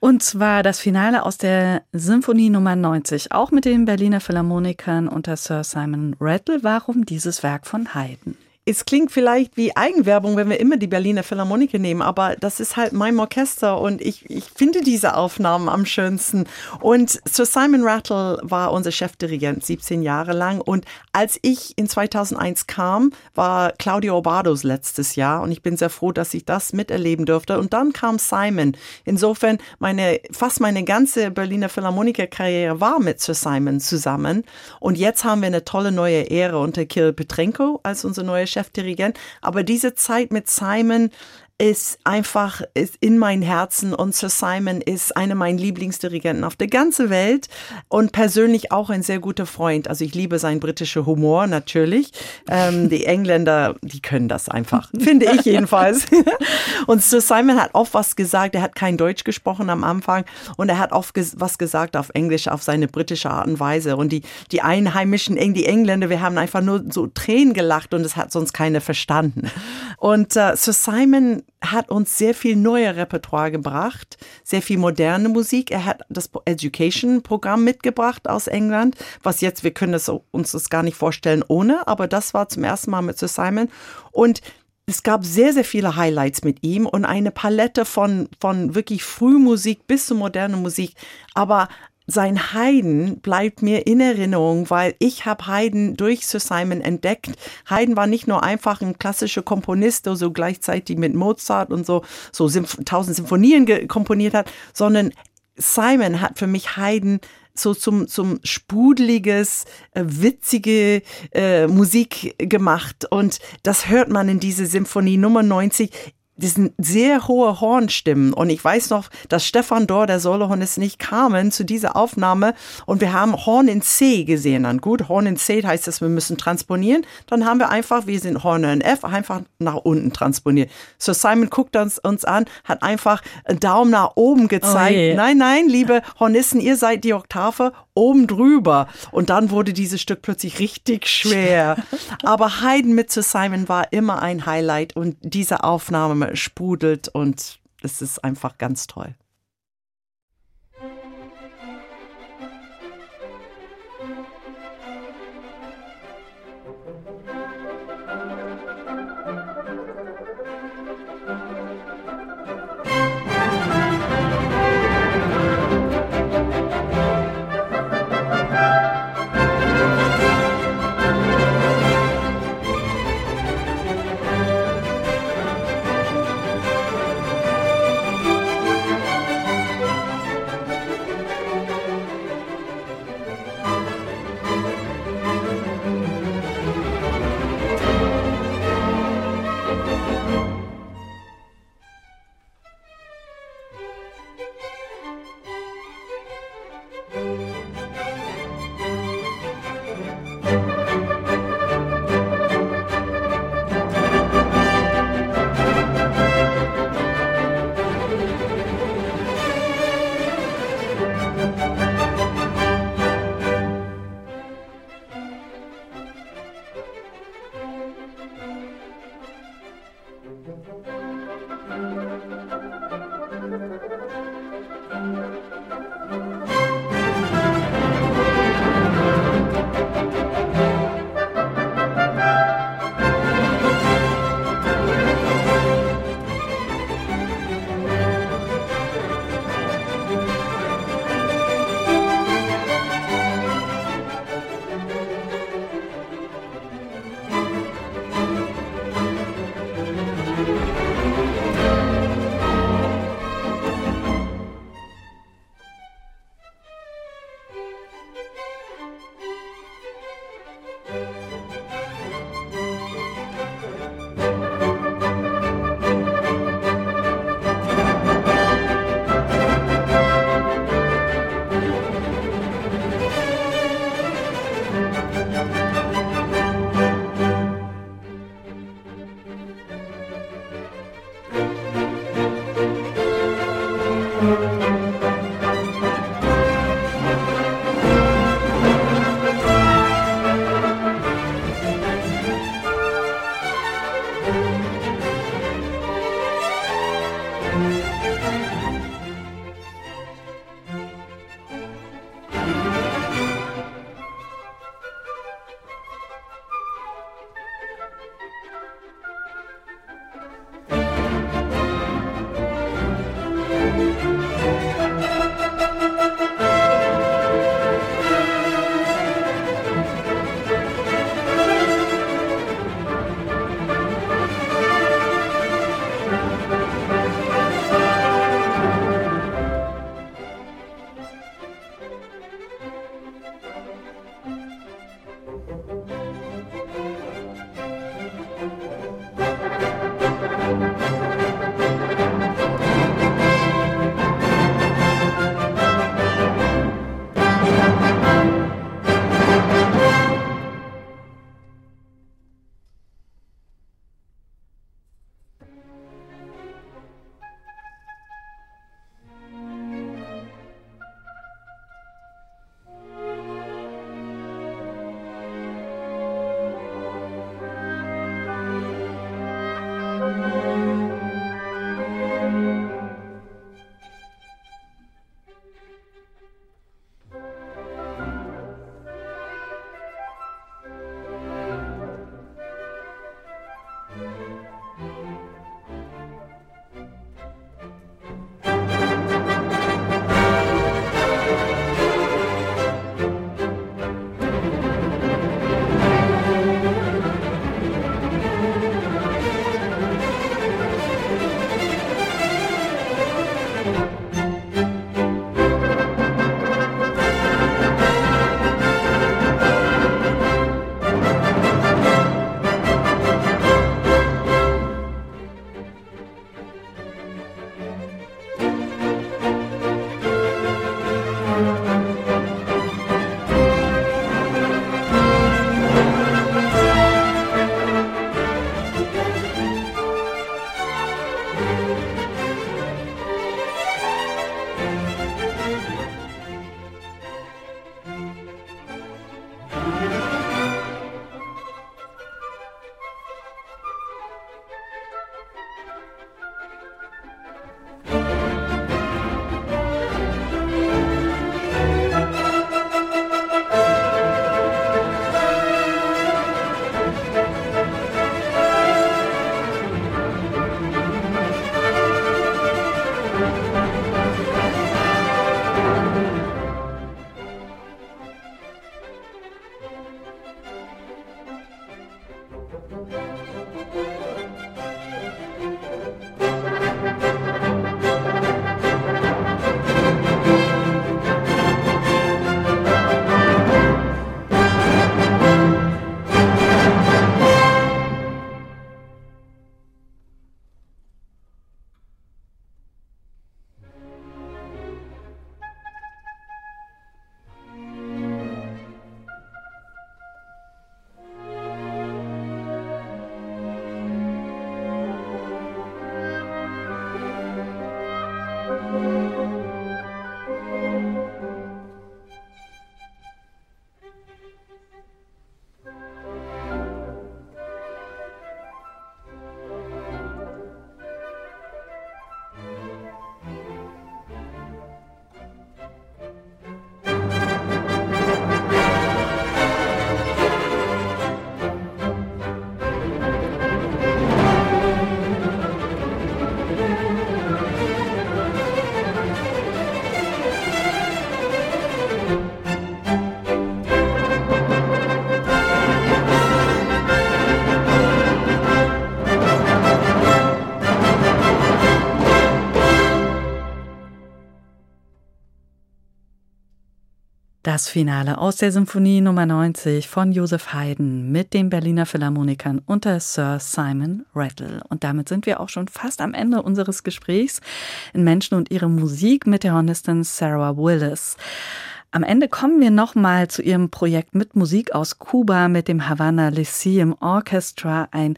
Und zwar das Finale aus der Symphonie Nummer 90, auch mit den Berliner Philharmonikern unter Sir Simon Rattle. Warum dieses Werk von Haydn?
Es klingt vielleicht wie Eigenwerbung, wenn wir immer die Berliner Philharmoniker nehmen, aber das ist halt mein Orchester und ich, ich finde diese Aufnahmen am schönsten. Und Sir Simon Rattle war unser Chefdirigent 17 Jahre lang und als ich in 2001 kam, war Claudio Obados letztes Jahr und ich bin sehr froh, dass ich das miterleben durfte. Und dann kam Simon. Insofern meine, fast meine ganze Berliner Philharmoniker-Karriere war mit Sir Simon zusammen. Und jetzt haben wir eine tolle neue Ära unter Kirill Petrenko als unser neuer Chefdirigent. Aber diese Zeit mit Simon ist einfach ist in mein Herzen und Sir Simon ist einer meiner Lieblingsdirigenten auf der ganzen Welt und persönlich auch ein sehr guter Freund. Also ich liebe seinen britischen Humor natürlich. Ähm, die Engländer, die können das einfach, finde ich jedenfalls. und Sir Simon hat oft was gesagt. Er hat kein Deutsch gesprochen am Anfang und er hat oft was gesagt auf Englisch, auf seine britische Art und Weise. Und die die Einheimischen, die Engländer, wir haben einfach nur so Tränen gelacht und es hat sonst keiner verstanden. Und äh, Sir Simon hat uns sehr viel neue Repertoire gebracht, sehr viel moderne Musik. Er hat das Education-Programm mitgebracht aus England, was jetzt, wir können das, uns das gar nicht vorstellen ohne, aber das war zum ersten Mal mit Sir Simon. Und es gab sehr, sehr viele Highlights mit ihm und eine Palette von, von wirklich Frühmusik bis zu moderner Musik. Aber sein Haydn bleibt mir in Erinnerung, weil ich habe Haydn durch Sir Simon entdeckt. Haydn war nicht nur einfach ein klassischer Komponist, der so gleichzeitig mit Mozart und so so tausend Symphonien komponiert hat, sondern Simon hat für mich Haydn so zum, zum sprudeliges, äh, witzige äh, Musik gemacht. Und das hört man in diese Symphonie Nummer 90 sind sehr hohe Hornstimmen. Und ich weiß noch, dass Stefan Dor, der Solohornist, nicht kamen zu dieser Aufnahme und wir haben Horn in C gesehen. Dann gut, Horn in C heißt das, wir müssen transponieren. Dann haben wir einfach, wir sind Horn in F, einfach nach unten transponiert. So Simon guckt uns, uns an, hat einfach einen Daumen nach oben gezeigt. Oh nein, nein, liebe Hornisten, ihr seid die Oktave oben drüber. Und dann wurde dieses Stück plötzlich richtig schwer. Aber Haydn mit zu Simon war immer ein Highlight und diese Aufnahme sprudelt und es ist einfach ganz toll.
Das Finale aus der Symphonie Nummer 90 von Joseph Haydn mit den Berliner Philharmonikern unter Sir Simon Rattle. Und damit sind wir auch schon fast am Ende unseres Gesprächs in Menschen und ihre Musik mit der Hornistin Sarah Willis. Am Ende kommen wir nochmal zu ihrem Projekt mit Musik aus Kuba mit dem Havana Lyceum Orchestra, ein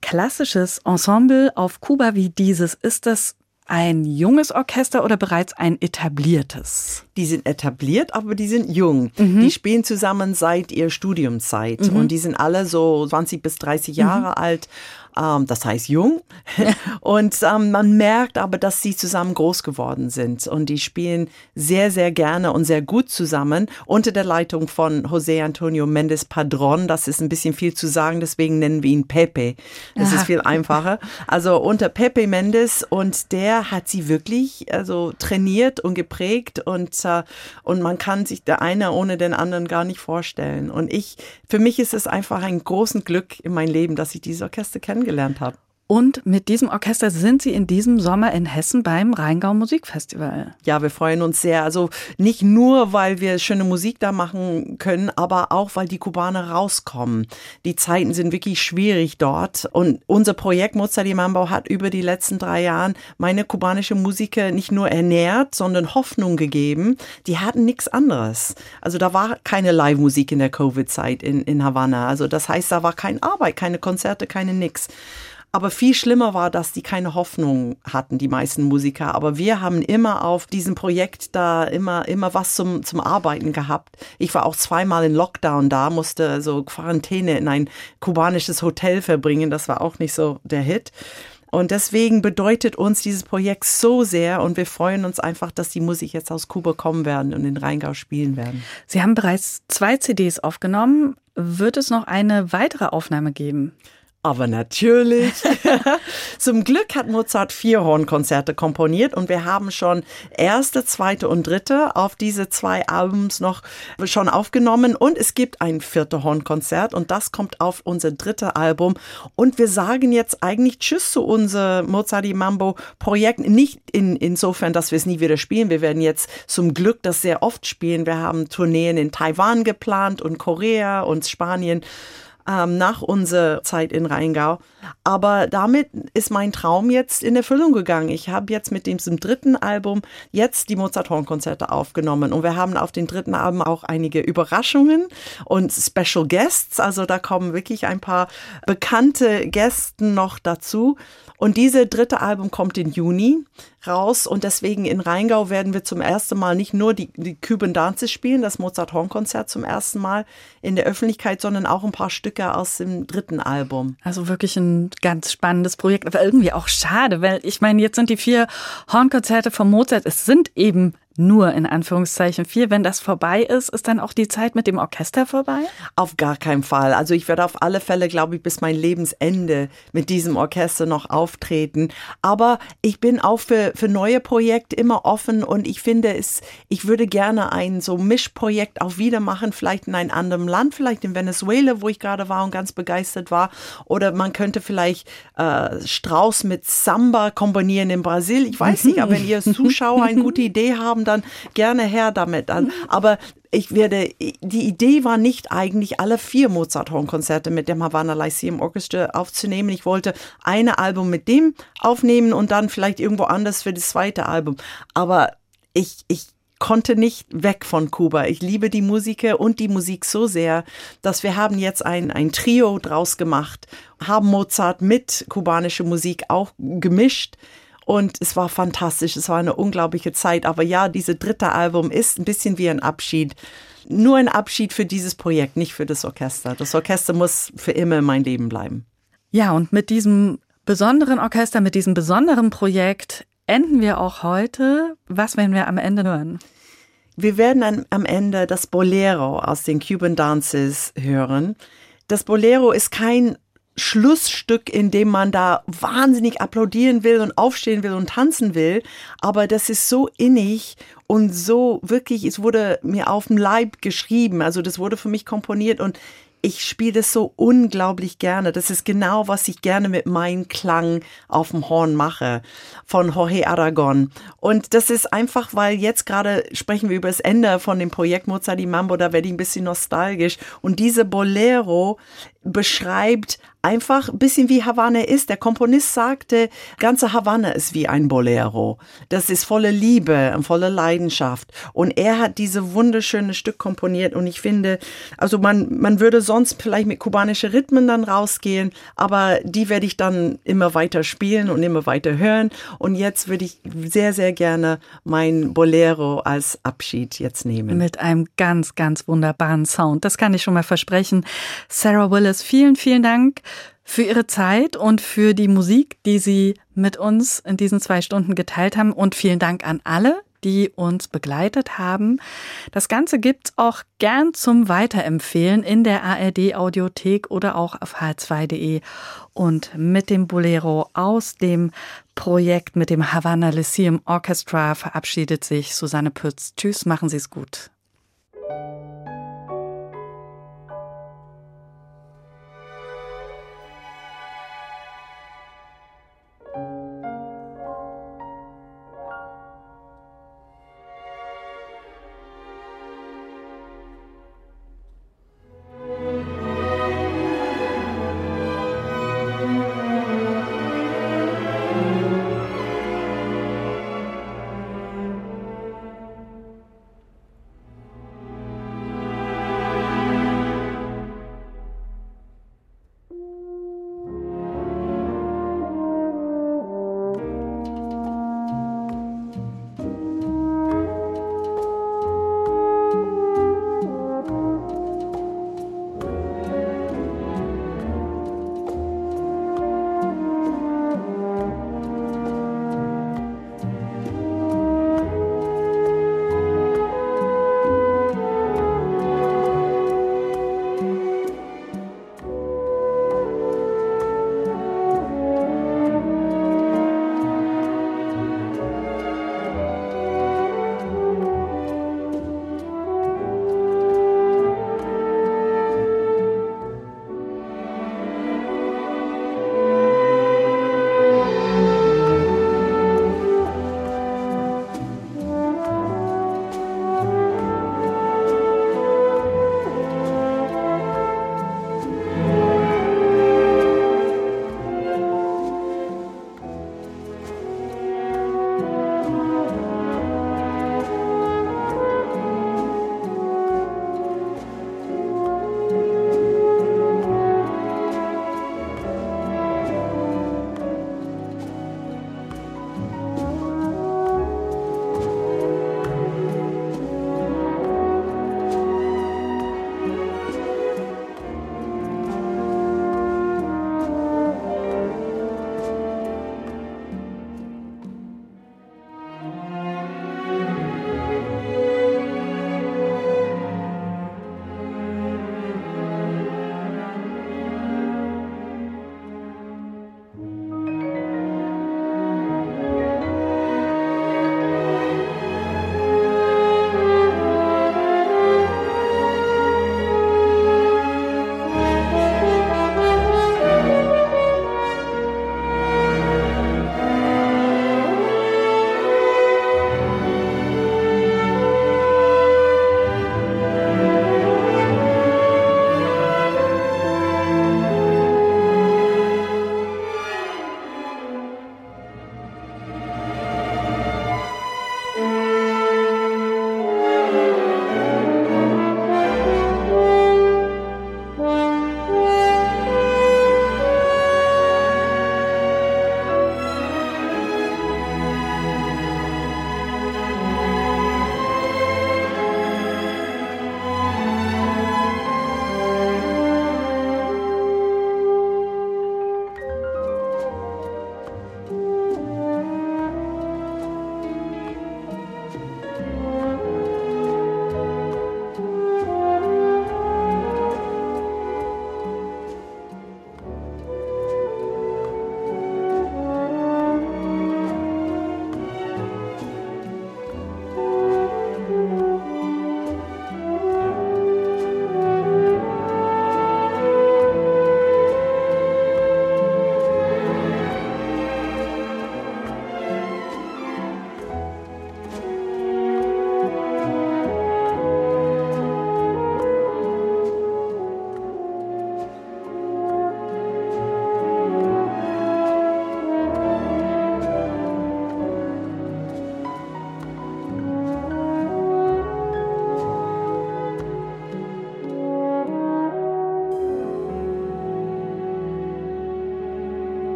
klassisches Ensemble auf Kuba wie dieses. Ist das ein junges Orchester oder bereits ein etabliertes?
Die sind etabliert, aber die sind jung. Mhm. Die spielen zusammen seit ihrer Studiumzeit mhm. und die sind alle so 20 bis 30 Jahre mhm. alt ähm, das heißt jung. und ähm, man merkt aber, dass sie zusammen groß geworden sind und die spielen sehr, sehr gerne und sehr gut zusammen unter der Leitung von José Antonio Mendes Padron. Das ist ein bisschen viel zu sagen, deswegen nennen wir ihn Pepe. Das Aha. ist viel einfacher. Also unter Pepe Mendes und der hat sie wirklich also trainiert und geprägt und äh, und man kann sich der eine ohne den anderen gar nicht vorstellen. Und ich, für mich ist es einfach ein großes Glück in meinem Leben, dass ich dieses Orchester kenne kennengelernt habe.
Und mit diesem Orchester sind Sie in diesem Sommer in Hessen beim Rheingau Musikfestival.
Ja, wir freuen uns sehr. Also nicht nur, weil wir schöne Musik da machen können, aber auch, weil die Kubaner rauskommen. Die Zeiten sind wirklich schwierig dort. Und unser Projekt Mozart di Mambo hat über die letzten drei Jahre meine kubanische Musiker nicht nur ernährt, sondern Hoffnung gegeben. Die hatten nichts anderes. Also da war keine Live-Musik in der Covid-Zeit in, in Havanna. Also das heißt, da war keine Arbeit, keine Konzerte, keine nix. Aber viel schlimmer war, dass die keine Hoffnung hatten, die meisten Musiker. Aber wir haben immer auf diesem Projekt da immer, immer was zum, zum Arbeiten gehabt. Ich war auch zweimal in Lockdown da, musste so Quarantäne in ein kubanisches Hotel verbringen. Das war auch nicht so der Hit. Und deswegen bedeutet uns dieses Projekt so sehr und wir freuen uns einfach, dass die Musik jetzt aus Kuba kommen werden und in Rheingau spielen werden.
Sie haben bereits zwei CDs aufgenommen. Wird es noch eine weitere Aufnahme geben?
Aber natürlich. Zum Glück hat Mozart vier Hornkonzerte komponiert und wir haben schon erste, zweite und dritte auf diese zwei Albums noch schon aufgenommen und es gibt ein vierte Hornkonzert und das kommt auf unser dritte Album und wir sagen jetzt eigentlich Tschüss zu unser Mozart Mambo Projekt. Nicht in, insofern, dass wir es nie wieder spielen. Wir werden jetzt zum Glück das sehr oft spielen. Wir haben Tourneen in Taiwan geplant und Korea und Spanien ähm, nach unserer Zeit in Rheingau. Aber damit ist mein Traum jetzt in Erfüllung gegangen. Ich habe jetzt mit diesem dritten Album jetzt die Mozart-Horn-Konzerte aufgenommen und wir haben auf den dritten Album auch einige Überraschungen und Special Guests. Also da kommen wirklich ein paar bekannte Gästen noch dazu. Und diese dritte Album kommt im Juni raus und deswegen in Rheingau werden wir zum ersten Mal nicht nur die, die Cuban Dances spielen, das Mozart Horn Konzert zum ersten Mal in der Öffentlichkeit, sondern auch ein paar Stücke aus dem dritten Album.
Also wirklich ein ganz spannendes Projekt, aber irgendwie auch schade, weil ich meine, jetzt sind die vier Hornkonzerte von Mozart, es sind eben nur in Anführungszeichen vier. Wenn das vorbei ist, ist dann auch die Zeit mit dem Orchester vorbei?
Auf gar keinen Fall. Also ich werde auf alle Fälle, glaube ich, bis mein Lebensende mit diesem Orchester noch auftreten. Aber ich bin auch für, für neue Projekte immer offen und ich finde es, ich würde gerne ein so Mischprojekt auch wieder machen, vielleicht in einem anderen Land, vielleicht in Venezuela, wo ich gerade war und ganz begeistert war. Oder man könnte vielleicht äh, Strauß mit Samba kombinieren in Brasil. Ich weiß nicht, aber wenn ihr als Zuschauer eine gute Idee haben, haben, dann gerne her damit. Aber ich werde, die Idee war nicht eigentlich alle vier Mozart-Horn-Konzerte mit dem Havana Lyceum Orchestra aufzunehmen. Ich wollte eine Album mit dem aufnehmen und dann vielleicht irgendwo anders für das zweite Album. Aber ich, ich konnte nicht weg von Kuba. Ich liebe die Musiker und die Musik so sehr, dass wir haben jetzt ein, ein Trio draus gemacht, haben Mozart mit kubanischer Musik auch gemischt und es war fantastisch. Es war eine unglaubliche Zeit. Aber ja, diese dritte Album ist ein bisschen wie ein Abschied. Nur ein Abschied für dieses Projekt, nicht für das Orchester. Das Orchester muss für immer in mein Leben bleiben.
Ja, und mit diesem besonderen Orchester, mit diesem besonderen Projekt enden wir auch heute. Was werden wir am Ende hören?
Wir werden am Ende das Bolero aus den Cuban Dances hören. Das Bolero ist kein Schlussstück, in dem man da wahnsinnig applaudieren will und aufstehen will und tanzen will. Aber das ist so innig und so wirklich, es wurde mir auf dem Leib geschrieben. Also das wurde für mich komponiert und ich spiele das so unglaublich gerne. Das ist genau, was ich gerne mit meinem Klang auf dem Horn mache von Jorge Aragon. Und das ist einfach, weil jetzt gerade sprechen wir über das Ende von dem Projekt Mozart di Mambo, da werde ich ein bisschen nostalgisch. Und diese Bolero beschreibt einfach ein bisschen wie Havanna ist. Der Komponist sagte, ganze Havanna ist wie ein Bolero. Das ist volle Liebe und volle Leidenschaft. Und er hat diese wunderschöne Stück komponiert und ich finde, also man, man würde sonst vielleicht mit kubanischen Rhythmen dann rausgehen, aber die werde ich dann immer weiter spielen und immer weiter hören. Und jetzt würde ich sehr, sehr gerne mein Bolero als Abschied jetzt nehmen.
Mit einem ganz, ganz wunderbaren Sound. Das kann ich schon mal versprechen. Sarah Willis, vielen, vielen Dank für Ihre Zeit und für die Musik, die Sie mit uns in diesen zwei Stunden geteilt haben. Und vielen Dank an alle, die uns begleitet haben. Das Ganze gibt's auch gern zum Weiterempfehlen in der ARD Audiothek oder auch auf h2.de. Und mit dem Bolero aus dem Projekt mit dem Havana Lyceum Orchestra verabschiedet sich Susanne Pütz. Tschüss, machen Sie es gut.